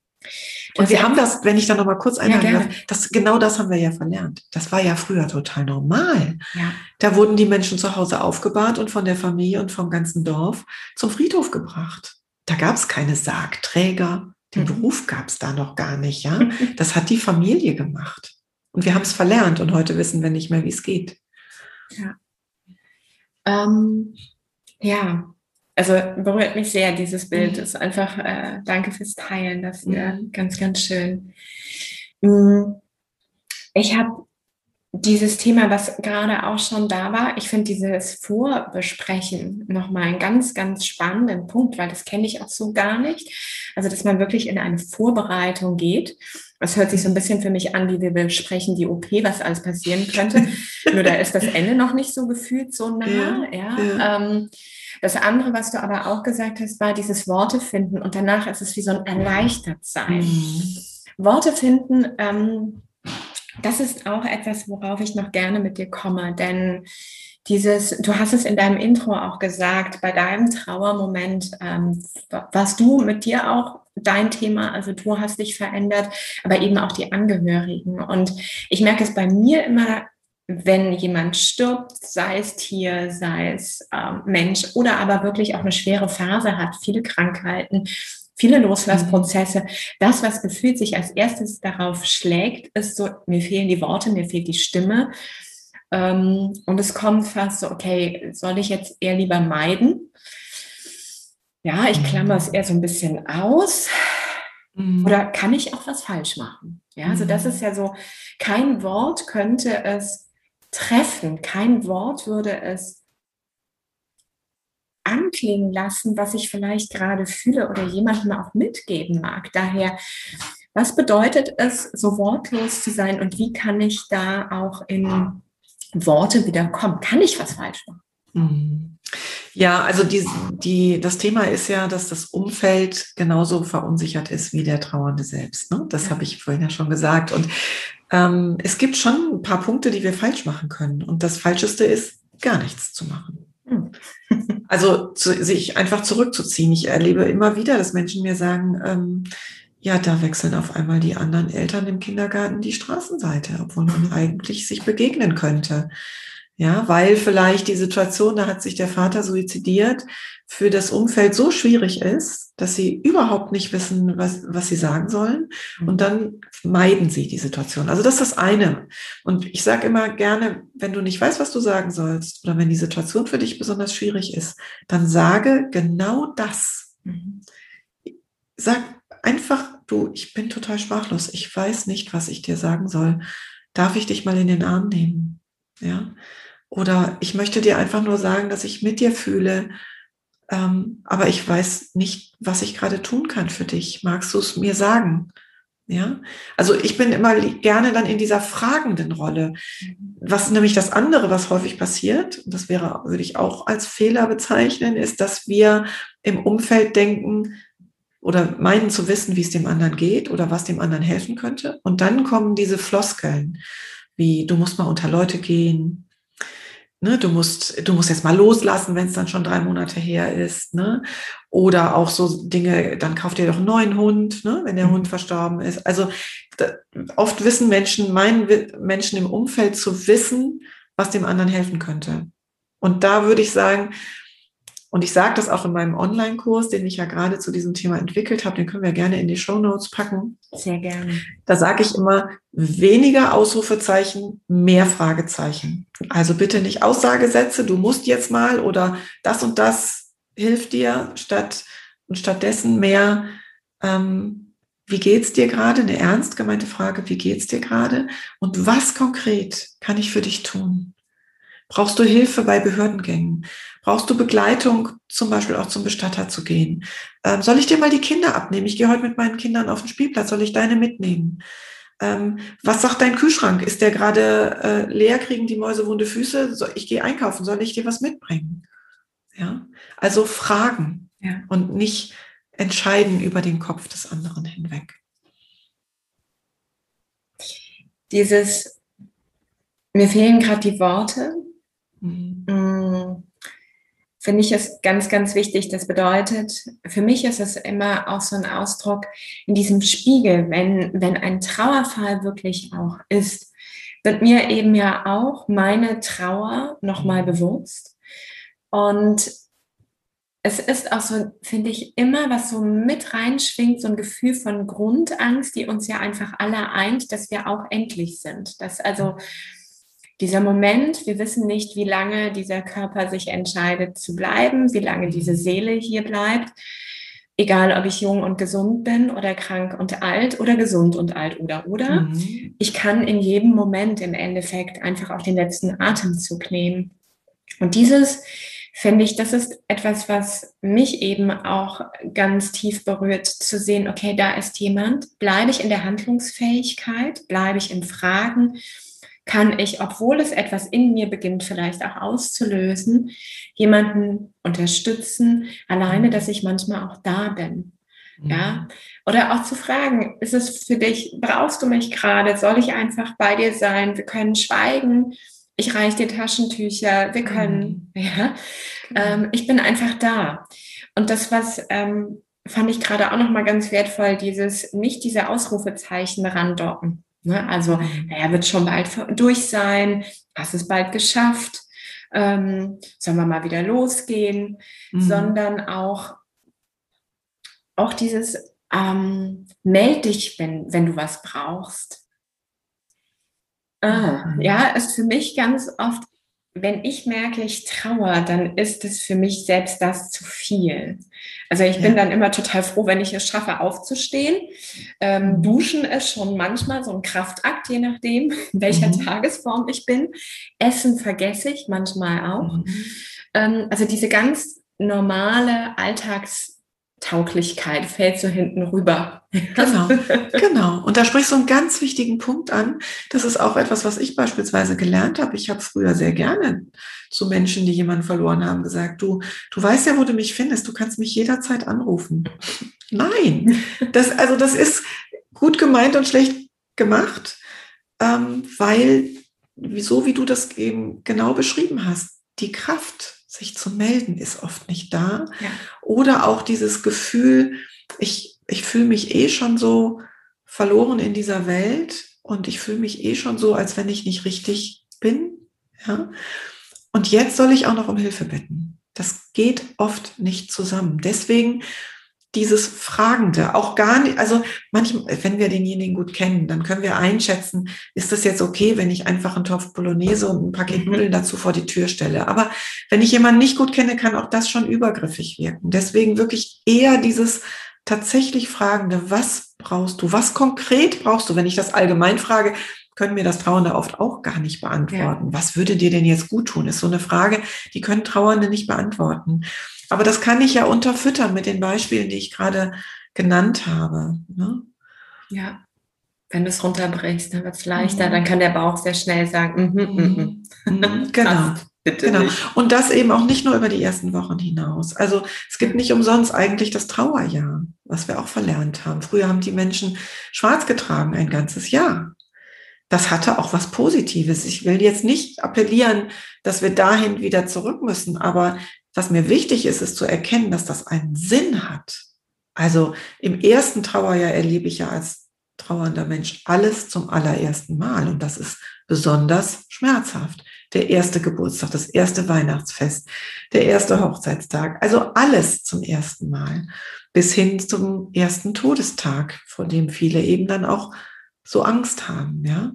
Und wir haben das, wenn ich da nochmal kurz einhaken ja, das, genau das haben wir ja verlernt. Das war ja früher total normal. Ja. Da wurden die Menschen zu Hause aufgebahrt und von der Familie und vom ganzen Dorf zum Friedhof gebracht. Da gab es keine Sargträger, den mhm. Beruf gab es da noch gar nicht, ja. Das hat die Familie gemacht. Und wir haben es verlernt und heute wissen wir nicht mehr, wie es geht. Ja. Ähm, ja, also berührt mich sehr, dieses Bild. Mhm. Ist einfach, äh, danke fürs Teilen, das ist mhm. ganz, ganz schön. Mm, ich habe dieses Thema, was gerade auch schon da war, ich finde dieses Vorbesprechen nochmal einen ganz, ganz spannenden Punkt, weil das kenne ich auch so gar nicht. Also, dass man wirklich in eine Vorbereitung geht. Das hört sich so ein bisschen für mich an, wie wir besprechen die OP, was alles passieren könnte. Nur da ist das Ende noch nicht so gefühlt so nah. Ja, ja. ja. Ähm, das andere, was du aber auch gesagt hast, war dieses Worte finden und danach ist es wie so ein Erleichtertsein. Mhm. Worte finden, ähm, das ist auch etwas, worauf ich noch gerne mit dir komme, denn dieses, du hast es in deinem Intro auch gesagt, bei deinem Trauermoment ähm, warst du mit dir auch dein Thema, also du hast dich verändert, aber eben auch die Angehörigen. Und ich merke es bei mir immer, wenn jemand stirbt, sei es Tier, sei es ähm, Mensch oder aber wirklich auch eine schwere Phase hat, viele Krankheiten, viele Loslassprozesse. Das, was gefühlt sich als erstes darauf schlägt, ist so, mir fehlen die Worte, mir fehlt die Stimme. Ähm, und es kommt fast so, okay, soll ich jetzt eher lieber meiden? Ja, ich klammer es eher so ein bisschen aus. Mhm. Oder kann ich auch was falsch machen? Ja, also das mhm. ist ja so, kein Wort könnte es treffen, kein Wort würde es anklingen lassen, was ich vielleicht gerade fühle oder jemandem auch mitgeben mag. Daher, was bedeutet es, so wortlos zu sein und wie kann ich da auch in Worte wieder kommen? Kann ich was falsch machen? Mhm. Ja, also die, die, das Thema ist ja, dass das Umfeld genauso verunsichert ist wie der Trauernde selbst. Ne? Das ja. habe ich vorhin ja schon gesagt. Und ähm, es gibt schon ein paar Punkte, die wir falsch machen können. Und das Falscheste ist, gar nichts zu machen. Also zu, sich einfach zurückzuziehen. Ich erlebe immer wieder, dass Menschen mir sagen, ähm, ja, da wechseln auf einmal die anderen Eltern im Kindergarten die Straßenseite, obwohl man eigentlich sich begegnen könnte. Ja, weil vielleicht die Situation, da hat sich der Vater suizidiert, für das Umfeld so schwierig ist, dass sie überhaupt nicht wissen, was, was sie sagen sollen. Und mhm. dann meiden sie die Situation. Also das ist das eine. Und ich sage immer gerne, wenn du nicht weißt, was du sagen sollst, oder wenn die Situation für dich besonders schwierig ist, dann sage genau das. Mhm. Sag einfach, du, ich bin total sprachlos. Ich weiß nicht, was ich dir sagen soll. Darf ich dich mal in den Arm nehmen? Ja. Oder ich möchte dir einfach nur sagen, dass ich mit dir fühle, ähm, aber ich weiß nicht, was ich gerade tun kann für dich. Magst du es mir sagen? Ja, also ich bin immer gerne dann in dieser fragenden Rolle. Was nämlich das andere, was häufig passiert, das wäre, würde ich auch als Fehler bezeichnen, ist, dass wir im Umfeld denken oder meinen zu wissen, wie es dem anderen geht oder was dem anderen helfen könnte. Und dann kommen diese Floskeln, wie du musst mal unter Leute gehen, Ne, du musst, du musst jetzt mal loslassen, wenn es dann schon drei Monate her ist. Ne? Oder auch so Dinge, dann kauft ihr doch einen neuen Hund, ne, wenn der mhm. Hund verstorben ist. Also da, oft wissen Menschen, meinen Menschen im Umfeld zu wissen, was dem anderen helfen könnte. Und da würde ich sagen, und ich sage das auch in meinem Online-Kurs, den ich ja gerade zu diesem Thema entwickelt habe, den können wir gerne in die Show Notes packen. Sehr gerne. Da sage ich immer, weniger Ausrufezeichen, mehr Fragezeichen. Also bitte nicht Aussagesätze, du musst jetzt mal oder das und das hilft dir, statt und stattdessen mehr, ähm, wie geht's dir gerade? Eine ernst gemeinte Frage, wie geht's dir gerade? Und was konkret kann ich für dich tun? Brauchst du Hilfe bei Behördengängen? Brauchst du Begleitung, zum Beispiel auch zum Bestatter zu gehen? Ähm, soll ich dir mal die Kinder abnehmen? Ich gehe heute mit meinen Kindern auf den Spielplatz. Soll ich deine mitnehmen? Ähm, was sagt dein Kühlschrank? Ist der gerade äh, leer? Kriegen die Mäuse wunde Füße? So, ich gehe einkaufen. Soll ich dir was mitbringen? Ja, also fragen ja. und nicht entscheiden über den Kopf des anderen hinweg. Dieses, mir fehlen gerade die Worte, Mhm. Finde ich es ganz, ganz wichtig. Das bedeutet, für mich ist es immer auch so ein Ausdruck in diesem Spiegel, wenn, wenn ein Trauerfall wirklich auch ist, wird mir eben ja auch meine Trauer nochmal bewusst. Und es ist auch so, finde ich, immer, was so mit reinschwingt, so ein Gefühl von Grundangst, die uns ja einfach alle eint, dass wir auch endlich sind. Dass also dieser Moment, wir wissen nicht, wie lange dieser Körper sich entscheidet zu bleiben, wie lange diese Seele hier bleibt. Egal, ob ich jung und gesund bin oder krank und alt oder gesund und alt oder oder. Mhm. Ich kann in jedem Moment im Endeffekt einfach auch den letzten Atemzug nehmen. Und dieses finde ich, das ist etwas, was mich eben auch ganz tief berührt, zu sehen, okay, da ist jemand, bleibe ich in der Handlungsfähigkeit, bleibe ich im Fragen, kann ich, obwohl es etwas in mir beginnt, vielleicht auch auszulösen, jemanden unterstützen, alleine, dass ich manchmal auch da bin. Mhm. Ja, oder auch zu fragen, ist es für dich, brauchst du mich gerade? Soll ich einfach bei dir sein? Wir können schweigen. Ich reiche dir Taschentücher. Wir können, mhm. ja. Genau. Ähm, ich bin einfach da. Und das, was ähm, fand ich gerade auch nochmal ganz wertvoll, dieses, nicht diese Ausrufezeichen randocken. Ne? Also, mhm. naja, wird schon bald durch sein, hast es bald geschafft, ähm, sollen wir mal wieder losgehen, mhm. sondern auch, auch dieses, ähm, meld dich, wenn, wenn du was brauchst. Ah, ja, ist für mich ganz oft wenn ich merke, ich trauere, dann ist es für mich selbst das zu viel. Also ich ja. bin dann immer total froh, wenn ich es schaffe, aufzustehen. Ähm, mhm. duschen ist schon manchmal so ein Kraftakt, je nachdem, in welcher mhm. Tagesform ich bin. Essen vergesse ich manchmal auch. Mhm. Ähm, also diese ganz normale Alltags- Tauglichkeit fällt so hinten rüber. Genau, genau. Und da sprichst du einen ganz wichtigen Punkt an. Das ist auch etwas, was ich beispielsweise gelernt habe. Ich habe früher sehr gerne zu Menschen, die jemanden verloren haben, gesagt, du, du weißt ja, wo du mich findest, du kannst mich jederzeit anrufen. Nein, das, also das ist gut gemeint und schlecht gemacht, ähm, weil, so wie du das eben genau beschrieben hast, die Kraft sich zu melden ist oft nicht da. Ja. Oder auch dieses Gefühl, ich, ich fühle mich eh schon so verloren in dieser Welt und ich fühle mich eh schon so, als wenn ich nicht richtig bin. Ja? Und jetzt soll ich auch noch um Hilfe bitten. Das geht oft nicht zusammen. Deswegen dieses Fragende, auch gar nicht, also manchmal, wenn wir denjenigen gut kennen, dann können wir einschätzen, ist das jetzt okay, wenn ich einfach einen Topf Bolognese und ein Paket mhm. Nudeln dazu vor die Tür stelle. Aber wenn ich jemanden nicht gut kenne, kann auch das schon übergriffig wirken. Deswegen wirklich eher dieses tatsächlich Fragende, was brauchst du? Was konkret brauchst du? Wenn ich das allgemein frage, können mir das Trauernde oft auch gar nicht beantworten. Ja. Was würde dir denn jetzt gut tun? Ist so eine Frage, die können Trauernde nicht beantworten. Aber das kann ich ja unterfüttern mit den Beispielen, die ich gerade genannt habe. Ne? Ja, wenn du es runterbrichst, dann wird es leichter. Mhm. Dann kann der Bauch sehr schnell sagen, mm -hmm, mm -hmm. genau. Bitte genau. Nicht. Und das eben auch nicht nur über die ersten Wochen hinaus. Also es gibt nicht umsonst eigentlich das Trauerjahr, was wir auch verlernt haben. Früher haben die Menschen schwarz getragen ein ganzes Jahr. Das hatte auch was Positives. Ich will jetzt nicht appellieren, dass wir dahin wieder zurück müssen, aber was mir wichtig ist, ist zu erkennen, dass das einen Sinn hat. Also im ersten Trauerjahr erlebe ich ja als trauernder Mensch alles zum allerersten Mal und das ist besonders schmerzhaft. Der erste Geburtstag, das erste Weihnachtsfest, der erste Hochzeitstag, also alles zum ersten Mal bis hin zum ersten Todestag, vor dem viele eben dann auch so Angst haben. Ja,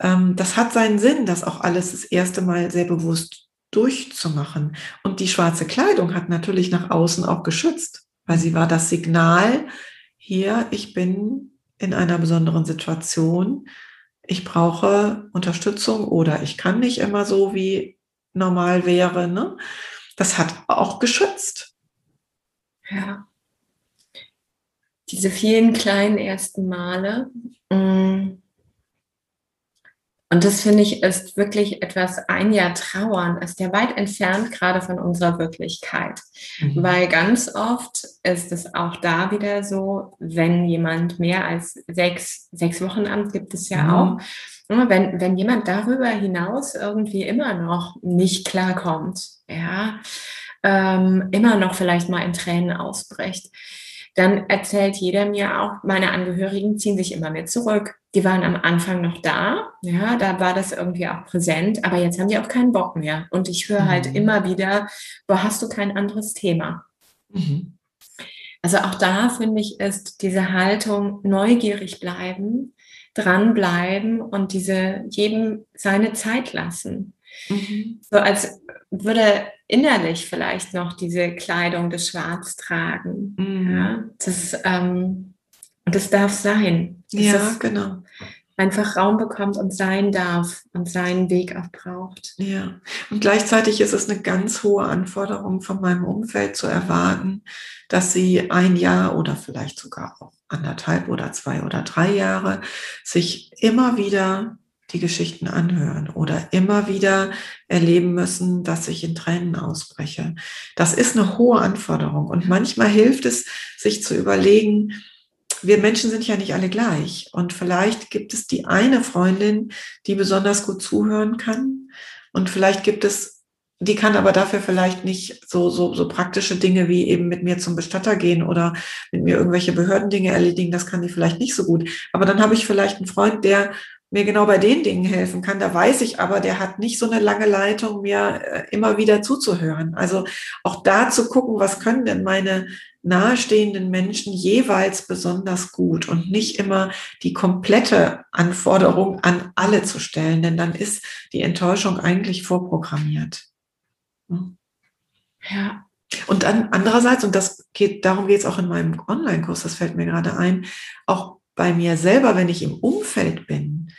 ähm, das hat seinen Sinn, dass auch alles das erste Mal sehr bewusst durchzumachen. Und die schwarze Kleidung hat natürlich nach außen auch geschützt, weil sie war das Signal, hier, ich bin in einer besonderen Situation, ich brauche Unterstützung oder ich kann nicht immer so, wie normal wäre. Ne? Das hat auch geschützt. Ja. Diese vielen kleinen ersten Male. Mh mm, und das finde ich ist wirklich etwas, ein Jahr trauern ist ja weit entfernt gerade von unserer Wirklichkeit. Mhm. Weil ganz oft ist es auch da wieder so, wenn jemand mehr als sechs, sechs Wochen Amt gibt es ja mhm. auch. Wenn, wenn jemand darüber hinaus irgendwie immer noch nicht klarkommt, ja, ähm, immer noch vielleicht mal in Tränen ausbricht, dann erzählt jeder mir auch, meine Angehörigen ziehen sich immer mehr zurück. Die waren am Anfang noch da, ja, da war das irgendwie auch präsent, aber jetzt haben die auch keinen Bock mehr. Und ich höre halt mhm. immer wieder, boah, hast du kein anderes Thema? Mhm. Also auch da finde ich, ist diese Haltung neugierig bleiben, dranbleiben und diese jedem seine Zeit lassen. Mhm. So als würde innerlich vielleicht noch diese Kleidung des Schwarz tragen. Mhm. Ja, das, ähm, und das darf sein. Das ja, genau. Einfach Raum bekommt und sein darf und seinen Weg auch braucht. Ja, und gleichzeitig ist es eine ganz hohe Anforderung von meinem Umfeld zu erwarten, dass sie ein Jahr oder vielleicht sogar auch anderthalb oder zwei oder drei Jahre sich immer wieder die Geschichten anhören oder immer wieder erleben müssen, dass ich in Tränen ausbreche. Das ist eine hohe Anforderung und manchmal hilft es, sich zu überlegen, wir Menschen sind ja nicht alle gleich und vielleicht gibt es die eine Freundin, die besonders gut zuhören kann und vielleicht gibt es die kann aber dafür vielleicht nicht so, so, so praktische Dinge wie eben mit mir zum Bestatter gehen oder mit mir irgendwelche Behördendinge erledigen. Das kann die vielleicht nicht so gut. Aber dann habe ich vielleicht einen Freund, der mir genau bei den Dingen helfen kann. Da weiß ich aber, der hat nicht so eine lange Leitung, mir äh, immer wieder zuzuhören. Also auch da zu gucken, was können denn meine nahestehenden Menschen jeweils besonders gut und nicht immer die komplette Anforderung an alle zu stellen, denn dann ist die Enttäuschung eigentlich vorprogrammiert. Hm? Ja. Und dann andererseits, und das geht, darum geht es auch in meinem Online-Kurs, das fällt mir gerade ein, auch bei mir selber, wenn ich im Umfeld bin,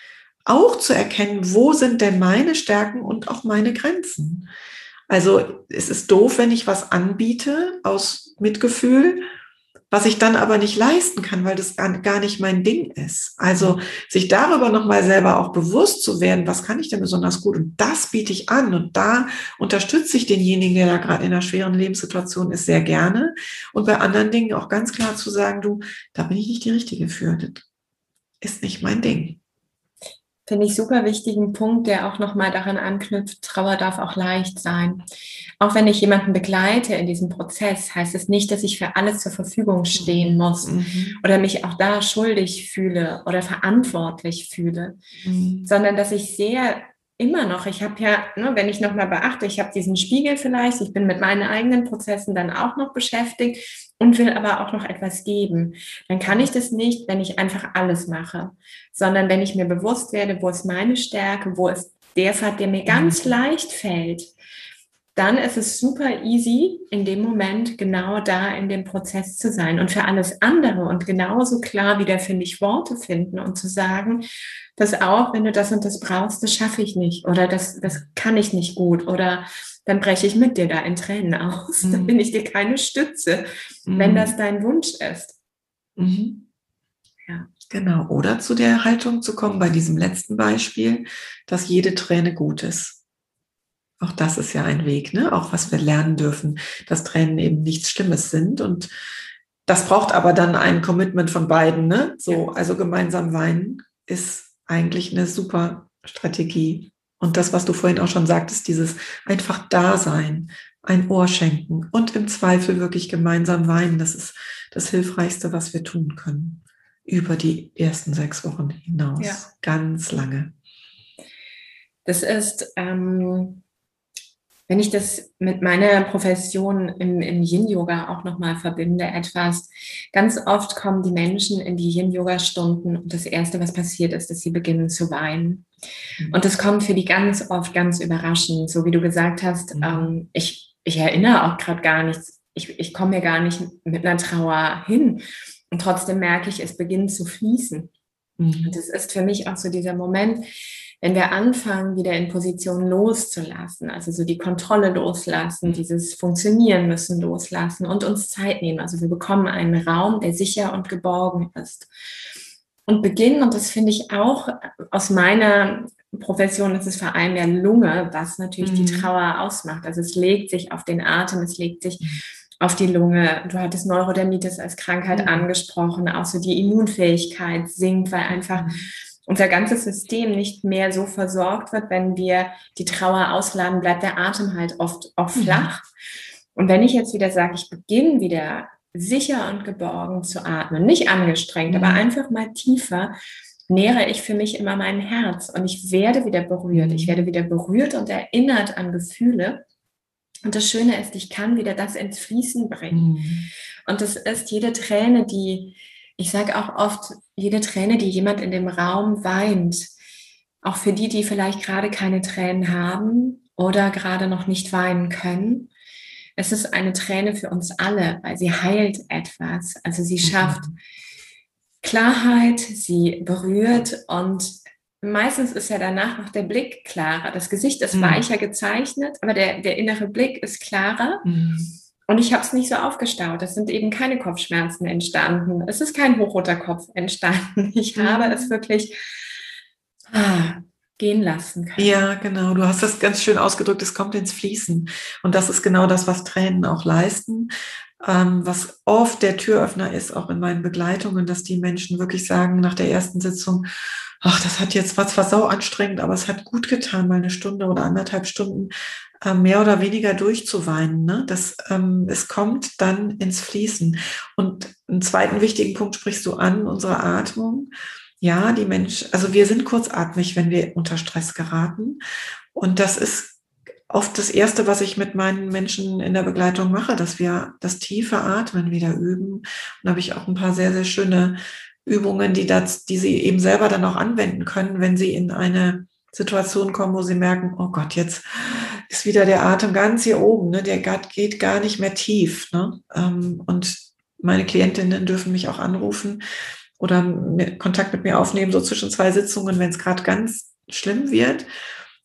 auch zu erkennen, wo sind denn meine Stärken und auch meine Grenzen. Also es ist doof, wenn ich was anbiete aus Mitgefühl, was ich dann aber nicht leisten kann, weil das gar nicht mein Ding ist. Also sich darüber nochmal selber auch bewusst zu werden, was kann ich denn besonders gut? Und das biete ich an. Und da unterstütze ich denjenigen, der da gerade in einer schweren Lebenssituation ist, sehr gerne. Und bei anderen Dingen auch ganz klar zu sagen, du, da bin ich nicht die Richtige für, das ist nicht mein Ding finde ich super wichtigen Punkt, der auch nochmal daran anknüpft, Trauer darf auch leicht sein. Auch wenn ich jemanden begleite in diesem Prozess, heißt es nicht, dass ich für alles zur Verfügung stehen muss mhm. oder mich auch da schuldig fühle oder verantwortlich fühle, mhm. sondern dass ich sehr immer noch, ich habe ja, ne, wenn ich nochmal beachte, ich habe diesen Spiegel vielleicht, ich bin mit meinen eigenen Prozessen dann auch noch beschäftigt und will aber auch noch etwas geben, dann kann ich das nicht, wenn ich einfach alles mache, sondern wenn ich mir bewusst werde, wo ist meine Stärke, wo ist der Pfad, der mir ganz mhm. leicht fällt, dann ist es super easy, in dem Moment genau da in dem Prozess zu sein. Und für alles andere und genauso klar wieder, finde ich, Worte finden und zu sagen, dass auch, wenn du das und das brauchst, das schaffe ich nicht oder das, das kann ich nicht gut oder dann breche ich mit dir da in Tränen aus. Mhm. Dann bin ich dir keine Stütze, mhm. wenn das dein Wunsch ist. Mhm. Ja. Genau. Oder zu der Haltung zu kommen bei diesem letzten Beispiel, dass jede Träne gut ist. Auch das ist ja ein Weg, ne? Auch was wir lernen dürfen, dass Tränen eben nichts Schlimmes sind. Und das braucht aber dann ein Commitment von beiden, ne? So, also gemeinsam weinen ist eigentlich eine super Strategie. Und das, was du vorhin auch schon sagtest, dieses einfach Dasein, ein Ohr schenken und im Zweifel wirklich gemeinsam weinen, das ist das Hilfreichste, was wir tun können. Über die ersten sechs Wochen hinaus. Ja. Ganz lange. Das ist, ähm, wenn ich das mit meiner Profession im, im Yin-Yoga auch nochmal verbinde, etwas, ganz oft kommen die Menschen in die Yin-Yoga-Stunden und das Erste, was passiert ist, dass sie beginnen zu weinen. Mhm. Und das kommt für die ganz oft ganz überraschend, so wie du gesagt hast. Mhm. Ähm, ich, ich erinnere auch gerade gar nichts. Ich, ich komme mir gar nicht mit einer Trauer hin. Und trotzdem merke ich, es beginnt zu fließen. Mhm. Und das ist für mich auch so dieser Moment, wenn wir anfangen, wieder in Position loszulassen, also so die Kontrolle loslassen, mhm. dieses Funktionieren müssen loslassen und uns Zeit nehmen. Also wir bekommen einen Raum, der sicher und geborgen ist und beginnen, und das finde ich auch aus meiner Profession, das ist vor allem der Lunge, was natürlich mhm. die Trauer ausmacht. Also es legt sich auf den Atem, es legt sich mhm. auf die Lunge. Du hattest Neurodermitis als Krankheit mhm. angesprochen, auch so die Immunfähigkeit sinkt, weil einfach mhm. Unser ganzes System nicht mehr so versorgt wird. Wenn wir die Trauer ausladen, bleibt der Atem halt oft, oft mhm. flach. Und wenn ich jetzt wieder sage, ich beginne wieder sicher und geborgen zu atmen. Nicht angestrengt, mhm. aber einfach mal tiefer nähere ich für mich immer mein Herz und ich werde wieder berührt. Ich mhm. werde wieder berührt und erinnert an Gefühle. Und das Schöne ist, ich kann wieder das ins Fließen bringen. Mhm. Und das ist jede Träne, die, ich sage auch oft, jede Träne, die jemand in dem Raum weint, auch für die, die vielleicht gerade keine Tränen haben oder gerade noch nicht weinen können, es ist eine Träne für uns alle, weil sie heilt etwas. Also sie schafft mhm. Klarheit, sie berührt und meistens ist ja danach noch der Blick klarer. Das Gesicht ist mhm. weicher gezeichnet, aber der, der innere Blick ist klarer. Mhm. Und ich habe es nicht so aufgestaut. Es sind eben keine Kopfschmerzen entstanden. Es ist kein hochroter Kopf entstanden. Ich mhm. habe es wirklich ah, gehen lassen kann. Ja, genau. Du hast das ganz schön ausgedrückt. Es kommt ins Fließen. Und das ist genau das, was Tränen auch leisten. Ähm, was oft der Türöffner ist, auch in meinen Begleitungen, dass die Menschen wirklich sagen nach der ersten Sitzung, ach, das hat jetzt, war zwar sau anstrengend, aber es hat gut getan, mal eine Stunde oder anderthalb Stunden mehr oder weniger durchzuweinen. Ne? Das, ähm, es kommt dann ins Fließen. Und einen zweiten wichtigen Punkt sprichst du an, unsere Atmung ja, die Mensch, also wir sind kurzatmig, wenn wir unter Stress geraten. Und das ist oft das Erste, was ich mit meinen Menschen in der Begleitung mache, dass wir das tiefe Atmen wieder üben. Und da habe ich auch ein paar sehr, sehr schöne Übungen, die, das, die sie eben selber dann auch anwenden können, wenn sie in eine Situation kommen, wo sie merken, oh Gott, jetzt ist wieder der Atem ganz hier oben, ne? der geht gar nicht mehr tief. Ne? Ähm, und meine Klientinnen dürfen mich auch anrufen oder Kontakt mit mir aufnehmen, so zwischen zwei Sitzungen, wenn es gerade ganz schlimm wird.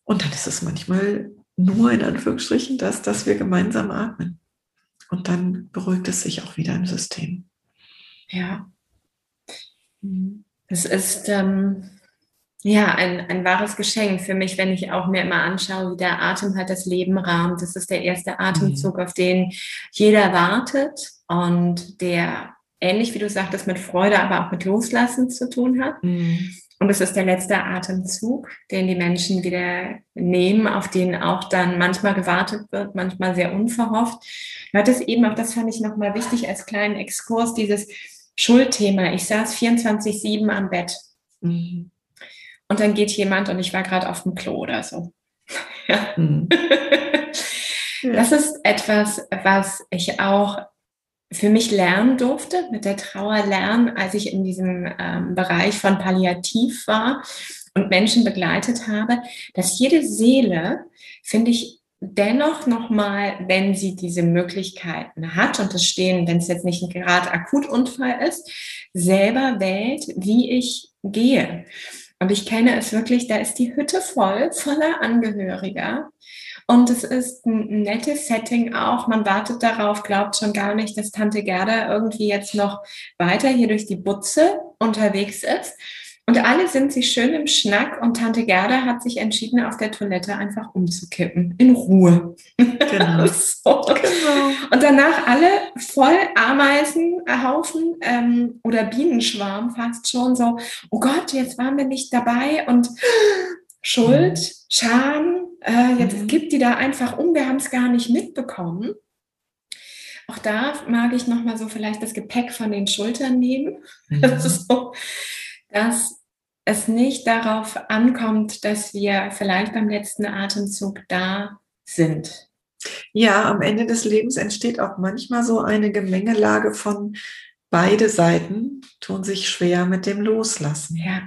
Und dann ist es manchmal nur in Anführungsstrichen das, dass wir gemeinsam atmen. Und dann beruhigt es sich auch wieder im System. Ja. Es ist ähm, ja ein, ein wahres Geschenk für mich, wenn ich auch mir immer anschaue, wie der Atem halt das Leben rahmt. Das ist der erste Atemzug, mhm. auf den jeder wartet und der ähnlich wie du sagtest, mit Freude, aber auch mit Loslassen zu tun hat. Mhm. Und es ist der letzte Atemzug, den die Menschen wieder nehmen, auf den auch dann manchmal gewartet wird, manchmal sehr unverhofft. Du hattest eben auch, das fand ich nochmal wichtig als kleinen Exkurs, dieses Schuldthema. Ich saß 24-7 am Bett. Mhm. Und dann geht jemand und ich war gerade auf dem Klo oder so. ja. Mhm. Das ist etwas, was ich auch für mich lernen durfte, mit der Trauer lernen, als ich in diesem ähm, Bereich von Palliativ war und Menschen begleitet habe, dass jede Seele, finde ich, dennoch nochmal, wenn sie diese Möglichkeiten hat und es stehen, wenn es jetzt nicht ein gerade Akutunfall ist, selber wählt, wie ich gehe. Und ich kenne es wirklich, da ist die Hütte voll, voller Angehöriger. Und es ist ein nettes Setting auch. Man wartet darauf, glaubt schon gar nicht, dass Tante Gerda irgendwie jetzt noch weiter hier durch die Butze unterwegs ist. Und alle sind sich schön im Schnack und Tante Gerda hat sich entschieden, auf der Toilette einfach umzukippen. In Ruhe. Genau. so. genau. Und danach alle voll Ameisenhaufen ähm, oder Bienenschwarm fast schon so, oh Gott, jetzt waren wir nicht dabei und Schuld, mhm. Scham, äh, jetzt mhm. gibt die da einfach um, wir haben es gar nicht mitbekommen. Auch da mag ich nochmal so vielleicht das Gepäck von den Schultern nehmen. Mhm. Das ist so, dass es nicht darauf ankommt, dass wir vielleicht beim letzten Atemzug da sind. Ja, am Ende des Lebens entsteht auch manchmal so eine Gemengelage von beide Seiten tun sich schwer mit dem Loslassen. Ja.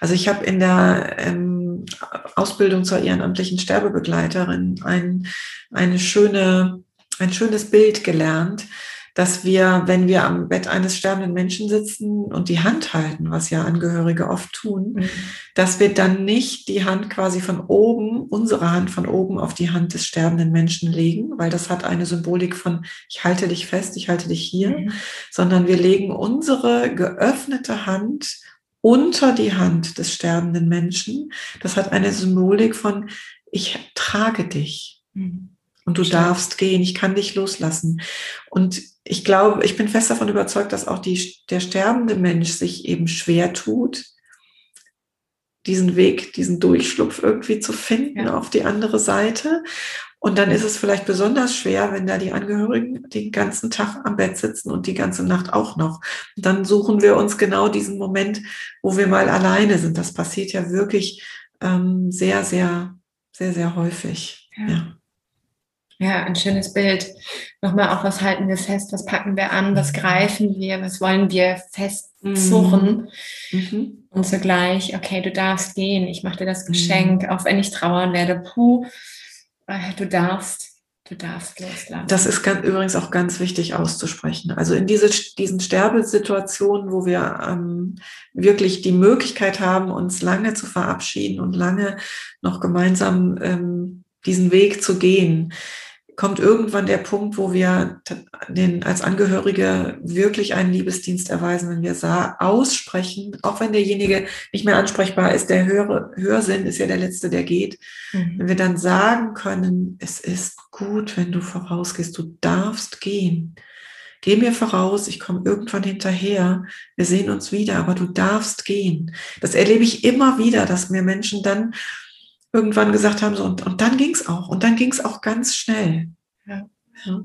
Also ich habe in der ähm, Ausbildung zur ehrenamtlichen Sterbebegleiterin ein, eine schöne, ein schönes Bild gelernt, dass wir, wenn wir am Bett eines sterbenden Menschen sitzen und die Hand halten, was ja Angehörige oft tun, mhm. dass wir dann nicht die Hand quasi von oben, unsere Hand von oben auf die Hand des sterbenden Menschen legen, weil das hat eine Symbolik von, ich halte dich fest, ich halte dich hier, mhm. sondern wir legen unsere geöffnete Hand unter die Hand des sterbenden Menschen. Das hat eine Symbolik von, ich trage dich. Mhm. Und du darfst gehen, ich kann dich loslassen. Und ich glaube, ich bin fest davon überzeugt, dass auch die, der sterbende Mensch sich eben schwer tut, diesen Weg, diesen Durchschlupf irgendwie zu finden ja. auf die andere Seite. Und dann ist es vielleicht besonders schwer, wenn da die Angehörigen den ganzen Tag am Bett sitzen und die ganze Nacht auch noch. Und dann suchen wir uns genau diesen Moment, wo wir mal alleine sind. Das passiert ja wirklich ähm, sehr, sehr, sehr, sehr häufig. ja. ja. Ja, ein schönes Bild. Nochmal auch, was halten wir fest, was packen wir an, was mhm. greifen wir, was wollen wir festzurren. Mhm. Und zugleich, okay, du darfst gehen, ich mache dir das Geschenk, mhm. auch wenn ich trauern werde, puh, äh, du darfst, du darfst loslassen. Das ist ganz, übrigens auch ganz wichtig auszusprechen. Also in diese, diesen Sterbesituationen, wo wir ähm, wirklich die Möglichkeit haben, uns lange zu verabschieden und lange noch gemeinsam ähm, diesen Weg zu gehen, kommt irgendwann der Punkt, wo wir den, als Angehörige wirklich einen Liebesdienst erweisen, wenn wir sah, aussprechen, auch wenn derjenige nicht mehr ansprechbar ist, der höhere, Hörsinn ist ja der Letzte, der geht. Mhm. Wenn wir dann sagen können, es ist gut, wenn du vorausgehst, du darfst gehen. Geh mir voraus, ich komme irgendwann hinterher, wir sehen uns wieder, aber du darfst gehen. Das erlebe ich immer wieder, dass mir Menschen dann irgendwann gesagt haben, so, und, und dann ging es auch. Und dann ging es auch ganz schnell. Ja. Ja.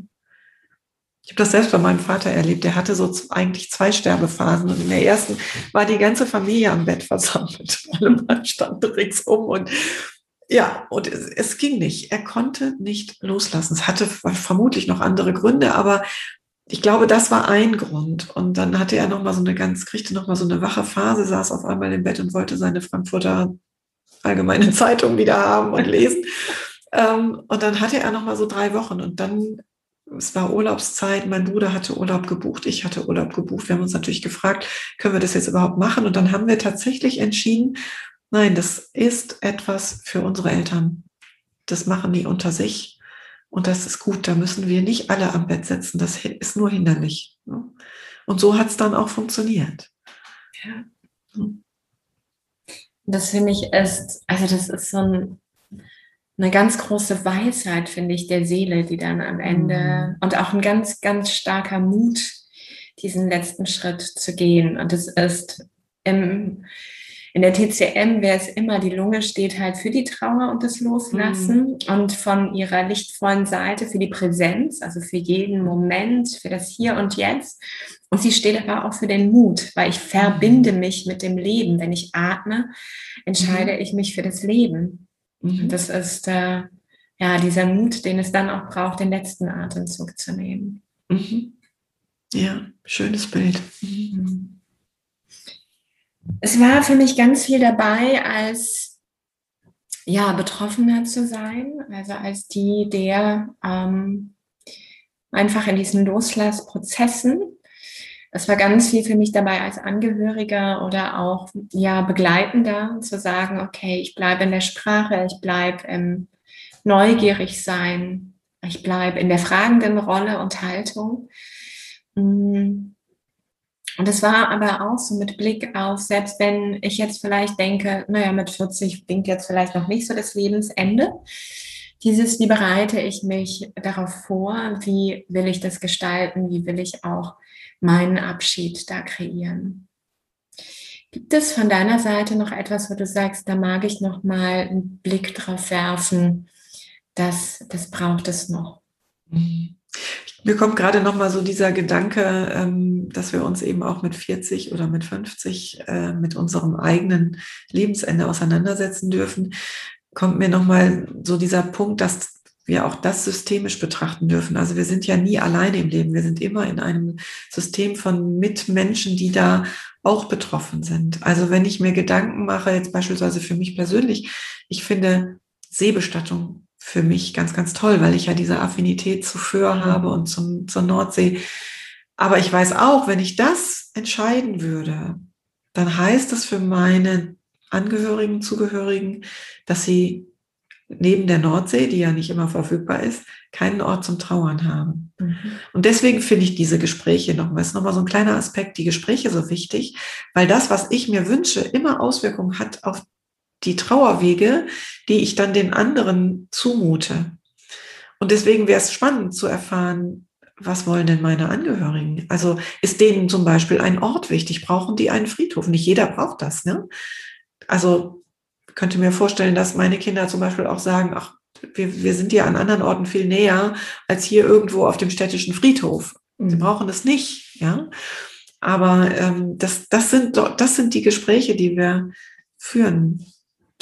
Ich habe das selbst bei meinem Vater erlebt. Der hatte so eigentlich zwei Sterbephasen. Und in der ersten war die ganze Familie am Bett versammelt. Alle Mann standen ringsum. Und ja, und es, es, ging nicht. Er konnte nicht loslassen. Es hatte vermutlich noch andere Gründe, aber ich glaube, das war ein Grund. Und dann hatte er noch mal so eine ganz, kriegte noch mal so eine wache Phase, saß auf einmal im Bett und wollte seine Frankfurter Allgemeine Zeitung wieder haben und lesen. ähm, und dann hatte er noch mal so drei Wochen und dann es war Urlaubszeit, mein Bruder hatte Urlaub gebucht, ich hatte Urlaub gebucht. Wir haben uns natürlich gefragt, können wir das jetzt überhaupt machen? Und dann haben wir tatsächlich entschieden, nein, das ist etwas für unsere Eltern. Das machen die unter sich. Und das ist gut, da müssen wir nicht alle am Bett sitzen. Das ist nur hinderlich. Ne? Und so hat es dann auch funktioniert. Ja. Das finde ich ist, also das ist so ein, eine ganz große Weisheit, finde ich, der Seele, die dann am Ende mhm. und auch ein ganz, ganz starker Mut, diesen letzten Schritt zu gehen. Und es ist im, in der TCM wäre es immer, die Lunge steht halt für die Trauer und das Loslassen mhm. und von ihrer lichtvollen Seite für die Präsenz, also für jeden Moment, für das Hier und Jetzt. Und sie steht aber auch für den Mut, weil ich verbinde mhm. mich mit dem Leben. Wenn ich atme, entscheide mhm. ich mich für das Leben. Mhm. Das ist äh, ja dieser Mut, den es dann auch braucht, den letzten Atemzug zu nehmen. Mhm. Ja, schönes Bild. Mhm es war für mich ganz viel dabei, als ja, Betroffener zu sein, also als die, der ähm, einfach in diesen Loslassprozessen. Es war ganz viel für mich dabei als Angehöriger oder auch ja Begleitender zu sagen, okay, ich bleibe in der Sprache, ich bleibe im neugierig sein, ich bleibe in der fragenden Rolle und Haltung. Mm. Und es war aber auch so mit Blick auf, selbst wenn ich jetzt vielleicht denke, naja, mit 40 blinkt jetzt vielleicht noch nicht so das Lebensende. Dieses, wie bereite ich mich darauf vor? Wie will ich das gestalten? Wie will ich auch meinen Abschied da kreieren? Gibt es von deiner Seite noch etwas, wo du sagst, da mag ich noch mal einen Blick drauf werfen, dass das braucht es noch? Mhm. Mir kommt gerade noch mal so dieser Gedanke, ähm, dass wir uns eben auch mit 40 oder mit 50 äh, mit unserem eigenen Lebensende auseinandersetzen dürfen. Kommt mir noch mal so dieser Punkt, dass wir auch das systemisch betrachten dürfen. Also wir sind ja nie alleine im Leben. Wir sind immer in einem System von Mitmenschen, die da auch betroffen sind. Also wenn ich mir Gedanken mache, jetzt beispielsweise für mich persönlich, ich finde Seebestattung für mich ganz, ganz toll, weil ich ja diese Affinität zu Föhr mhm. habe und zum, zur Nordsee. Aber ich weiß auch, wenn ich das entscheiden würde, dann heißt das für meine Angehörigen, Zugehörigen, dass sie neben der Nordsee, die ja nicht immer verfügbar ist, keinen Ort zum Trauern haben. Mhm. Und deswegen finde ich diese Gespräche nochmal, ist nochmal so ein kleiner Aspekt, die Gespräche so wichtig, weil das, was ich mir wünsche, immer Auswirkungen hat auf die Trauerwege, die ich dann den anderen zumute. Und deswegen wäre es spannend zu erfahren, was wollen denn meine Angehörigen? Also ist denen zum Beispiel ein Ort wichtig? Brauchen die einen Friedhof? Nicht jeder braucht das. Ne? Also könnte mir vorstellen, dass meine Kinder zum Beispiel auch sagen, ach, wir, wir sind ja an anderen Orten viel näher als hier irgendwo auf dem städtischen Friedhof. Sie mhm. brauchen das nicht, ja. Aber ähm, das, das, sind, das sind die Gespräche, die wir führen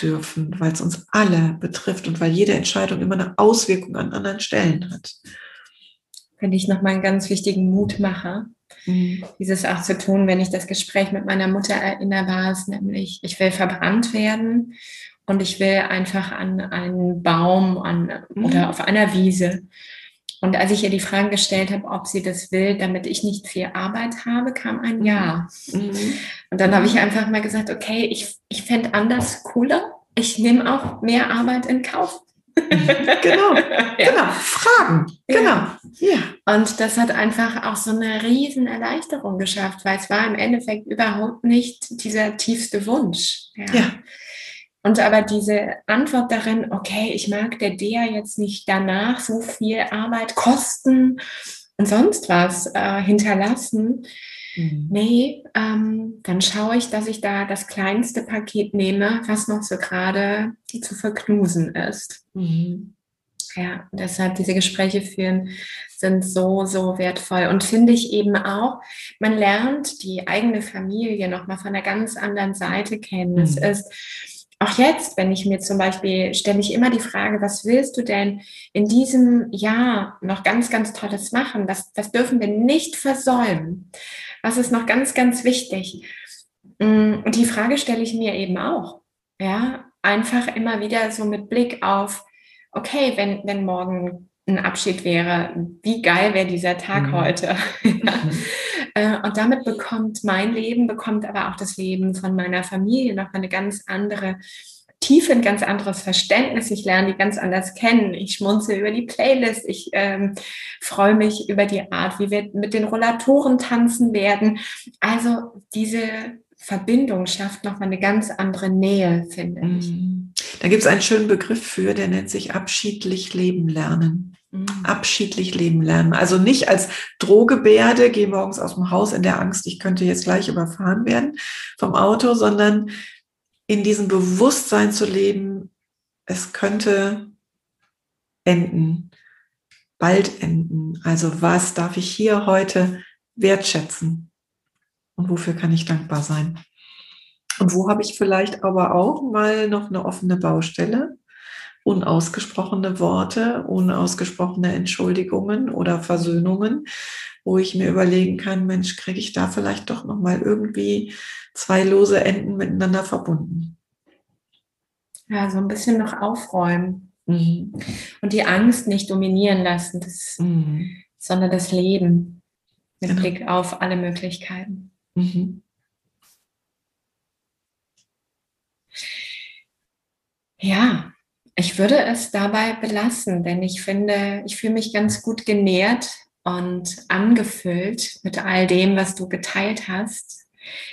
dürfen, weil es uns alle betrifft und weil jede Entscheidung immer eine Auswirkung an anderen Stellen hat. Finde ich nochmal einen ganz wichtigen Mutmacher, mhm. dieses auch zu tun, wenn ich das Gespräch mit meiner Mutter erinnere, war es nämlich, ich will verbrannt werden und ich will einfach an einen Baum an, mhm. oder auf einer Wiese. Und als ich ihr die Frage gestellt habe, ob sie das will, damit ich nicht viel Arbeit habe, kam ein Ja. Mhm. Und dann habe ich einfach mal gesagt, okay, ich, ich fände anders cooler. Ich nehme auch mehr Arbeit in Kauf. genau, ja. genau. Fragen, genau. Ja. Und das hat einfach auch so eine riesen Erleichterung geschafft, weil es war im Endeffekt überhaupt nicht dieser tiefste Wunsch. Ja. ja. Und aber diese Antwort darin, okay, ich mag der der jetzt nicht danach so viel Arbeit, Kosten und sonst was äh, hinterlassen. Mhm. Nee, ähm, dann schaue ich, dass ich da das kleinste Paket nehme, was noch so gerade zu verknusen ist. Mhm. Ja, deshalb diese Gespräche führen sind so, so wertvoll. Und finde ich eben auch, man lernt die eigene Familie nochmal von einer ganz anderen Seite kennen. Mhm. Es ist auch jetzt, wenn ich mir zum Beispiel, stelle ich immer die Frage, was willst du denn in diesem Jahr noch ganz, ganz Tolles machen? Das, das dürfen wir nicht versäumen. Was ist noch ganz, ganz wichtig? Mm, und die Frage stelle ich mir eben auch. Ja, einfach immer wieder so mit Blick auf, okay, wenn, wenn morgen ein Abschied wäre, wie geil wäre dieser Tag mhm. heute? Äh, und damit bekommt mein Leben, bekommt aber auch das Leben von meiner Familie noch eine ganz andere Tiefe, ein ganz anderes Verständnis. Ich lerne die ganz anders kennen. Ich schmunze über die Playlist. Ich ähm, freue mich über die Art, wie wir mit den Rollatoren tanzen werden. Also diese Verbindung schafft nochmal eine ganz andere Nähe, finde ich. Mhm. Da gibt es einen schönen Begriff für, der nennt sich abschiedlich leben lernen. Mhm. Abschiedlich leben lernen. Also nicht als Drohgebärde, gehe morgens aus dem Haus in der Angst, ich könnte jetzt gleich überfahren werden vom Auto, sondern in diesem Bewusstsein zu leben, es könnte enden, bald enden. Also was darf ich hier heute wertschätzen? Und wofür kann ich dankbar sein? Und wo habe ich vielleicht aber auch mal noch eine offene Baustelle? Unausgesprochene Worte, unausgesprochene Entschuldigungen oder Versöhnungen, wo ich mir überlegen kann, Mensch, kriege ich da vielleicht doch noch mal irgendwie zwei lose Enden miteinander verbunden. Ja, so ein bisschen noch aufräumen. Mhm. Und die Angst nicht dominieren lassen, das, mhm. sondern das Leben mit genau. Blick auf alle Möglichkeiten. Mhm. Ja, ich würde es dabei belassen, denn ich finde, ich fühle mich ganz gut genährt und angefüllt mit all dem, was du geteilt hast.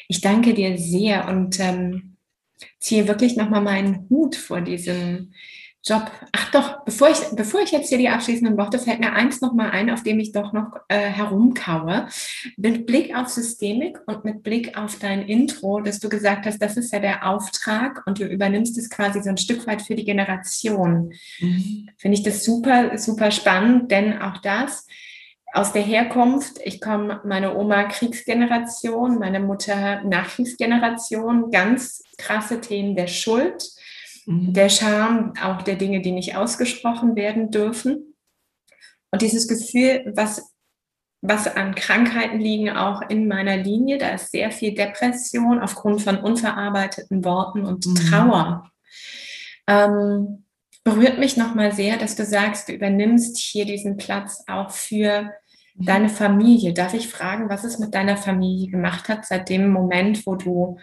Ich danke dir sehr und ähm, ziehe wirklich nochmal meinen Hut vor diesem Job. Ach doch, bevor ich, bevor ich jetzt hier die abschließenden Worte, fällt mir eins nochmal ein, auf dem ich doch noch äh, herumkaue. Mit Blick auf Systemik und mit Blick auf dein Intro, dass du gesagt hast, das ist ja der Auftrag und du übernimmst es quasi so ein Stück weit für die Generation. Mhm. Finde ich das super, super spannend, denn auch das aus der Herkunft, ich komme, meine Oma Kriegsgeneration, meine Mutter Nachkriegsgeneration, ganz krasse Themen der Schuld, mhm. der Scham, auch der Dinge, die nicht ausgesprochen werden dürfen. Und dieses Gefühl, was, was an Krankheiten liegen, auch in meiner Linie, da ist sehr viel Depression aufgrund von unverarbeiteten Worten und mhm. Trauer. Ähm, berührt mich nochmal sehr, dass du sagst, du übernimmst hier diesen Platz auch für deine Familie. Darf ich fragen, was es mit deiner Familie gemacht hat seit dem Moment, wo du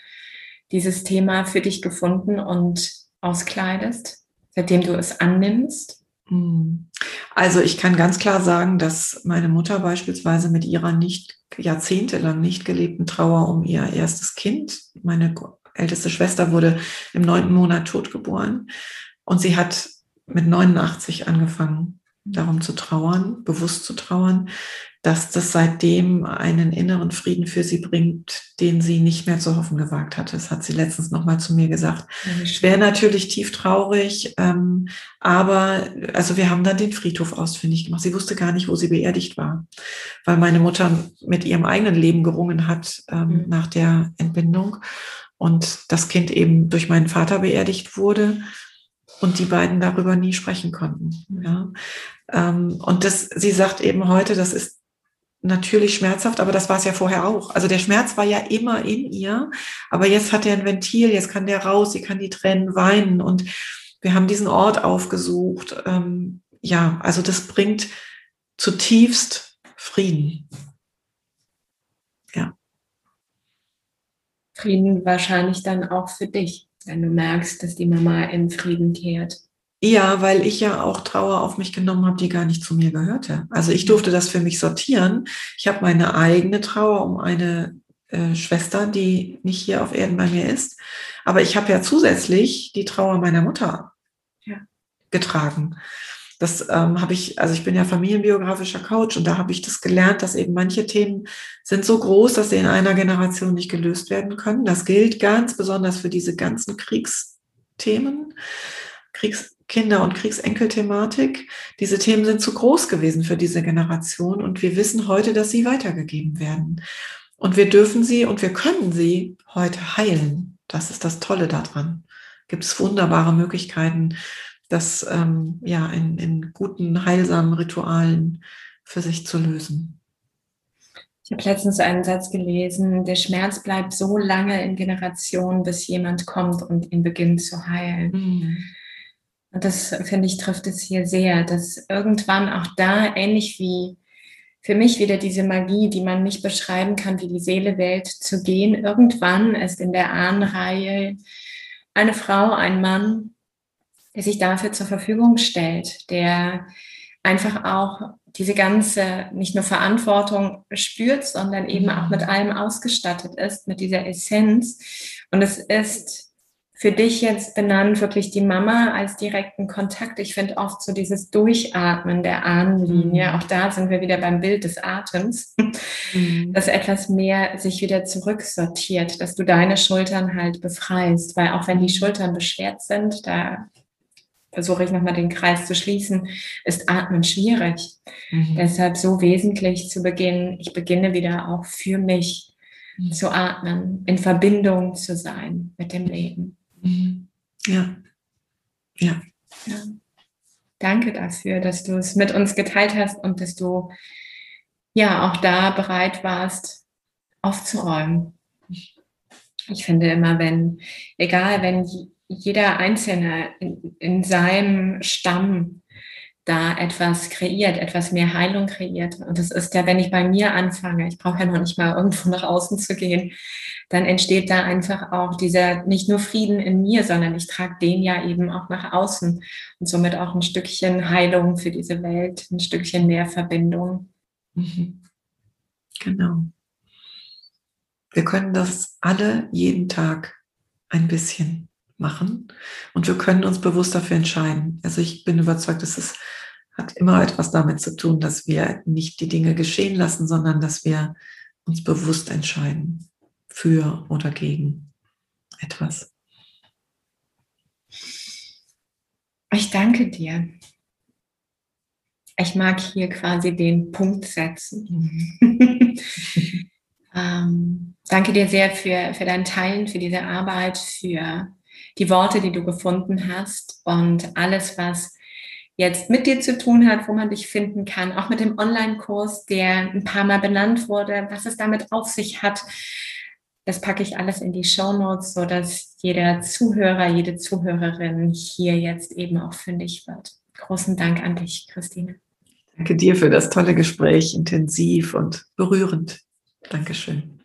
dieses Thema für dich gefunden und auskleidest, seitdem du es annimmst? Hm. Also ich kann ganz klar sagen, dass meine Mutter beispielsweise mit ihrer nicht jahrzehntelang nicht gelebten Trauer um ihr erstes Kind, meine älteste Schwester wurde im neunten Monat totgeboren und sie hat mit 89 angefangen, darum zu trauern, bewusst zu trauern, dass das seitdem einen inneren Frieden für sie bringt, den sie nicht mehr zu hoffen gewagt hatte. Das hat sie letztens nochmal zu mir gesagt. Ich wäre natürlich tief traurig, ähm, aber also wir haben dann den Friedhof ausfindig gemacht. Sie wusste gar nicht, wo sie beerdigt war, weil meine Mutter mit ihrem eigenen Leben gerungen hat ähm, mhm. nach der Entbindung und das Kind eben durch meinen Vater beerdigt wurde und die beiden darüber nie sprechen konnten. Ja. Ähm, und das, sie sagt eben heute, das ist natürlich schmerzhaft, aber das war es ja vorher auch. Also der Schmerz war ja immer in ihr, aber jetzt hat er ein Ventil, jetzt kann der raus, sie kann die Tränen weinen und wir haben diesen Ort aufgesucht. Ähm, ja, also das bringt zutiefst Frieden. Ja. Frieden wahrscheinlich dann auch für dich wenn du merkst, dass die Mama in Frieden kehrt. Ja, weil ich ja auch Trauer auf mich genommen habe, die gar nicht zu mir gehörte. Also ich durfte das für mich sortieren. Ich habe meine eigene Trauer um eine äh, Schwester, die nicht hier auf Erden bei mir ist. Aber ich habe ja zusätzlich die Trauer meiner Mutter ja. getragen. Das ähm, habe ich, also ich bin ja familienbiografischer Coach und da habe ich das gelernt, dass eben manche Themen sind so groß, dass sie in einer Generation nicht gelöst werden können. Das gilt ganz besonders für diese ganzen Kriegsthemen, Kriegskinder- und Kriegsenkelthematik. Diese Themen sind zu groß gewesen für diese Generation und wir wissen heute, dass sie weitergegeben werden. Und wir dürfen sie und wir können sie heute heilen. Das ist das Tolle daran gibt es wunderbare Möglichkeiten, das ähm, ja in, in guten, heilsamen Ritualen für sich zu lösen. Ich habe letztens einen Satz gelesen, der Schmerz bleibt so lange in Generationen, bis jemand kommt und ihn beginnt zu heilen. Mhm. Und das, finde ich, trifft es hier sehr, dass irgendwann auch da, ähnlich wie für mich wieder diese Magie, die man nicht beschreiben kann, wie die Seele wählt, zu gehen. Irgendwann ist in der Ahnenreihe eine Frau, ein Mann, der sich dafür zur Verfügung stellt, der einfach auch diese ganze, nicht nur Verantwortung spürt, sondern eben auch mit mhm. allem ausgestattet ist, mit dieser Essenz. Und es ist für dich jetzt benannt wirklich die Mama als direkten Kontakt. Ich finde oft so dieses Durchatmen der Ahnenlinie, mhm. auch da sind wir wieder beim Bild des Atems, mhm. dass etwas mehr sich wieder zurücksortiert, dass du deine Schultern halt befreist, weil auch wenn die Schultern beschwert sind, da versuche ich nochmal den Kreis zu schließen, ist Atmen schwierig. Mhm. Deshalb so wesentlich zu beginnen, ich beginne wieder auch für mich mhm. zu atmen, in Verbindung zu sein mit dem Leben. Mhm. Ja. ja. Ja. Danke dafür, dass du es mit uns geteilt hast und dass du ja auch da bereit warst, aufzuräumen. Ich finde immer, wenn, egal, wenn jeder Einzelne in, in seinem Stamm da etwas kreiert, etwas mehr Heilung kreiert. Und das ist ja, wenn ich bei mir anfange, ich brauche ja noch nicht mal irgendwo nach außen zu gehen, dann entsteht da einfach auch dieser nicht nur Frieden in mir, sondern ich trage den ja eben auch nach außen und somit auch ein Stückchen Heilung für diese Welt, ein Stückchen mehr Verbindung. Mhm. Genau. Wir können das alle jeden Tag ein bisschen machen. Und wir können uns bewusst dafür entscheiden. Also ich bin überzeugt, dass es hat immer etwas damit zu tun, dass wir nicht die Dinge geschehen lassen, sondern dass wir uns bewusst entscheiden für oder gegen etwas. Ich danke dir. Ich mag hier quasi den Punkt setzen. Mhm. ähm, danke dir sehr für, für dein Teilen, für diese Arbeit, für die Worte, die du gefunden hast und alles, was jetzt mit dir zu tun hat, wo man dich finden kann, auch mit dem Online-Kurs, der ein paar Mal benannt wurde, was es damit auf sich hat. Das packe ich alles in die Show Notes, so dass jeder Zuhörer, jede Zuhörerin hier jetzt eben auch fündig wird. Großen Dank an dich, Christine. Danke dir für das tolle Gespräch, intensiv und berührend. Dankeschön.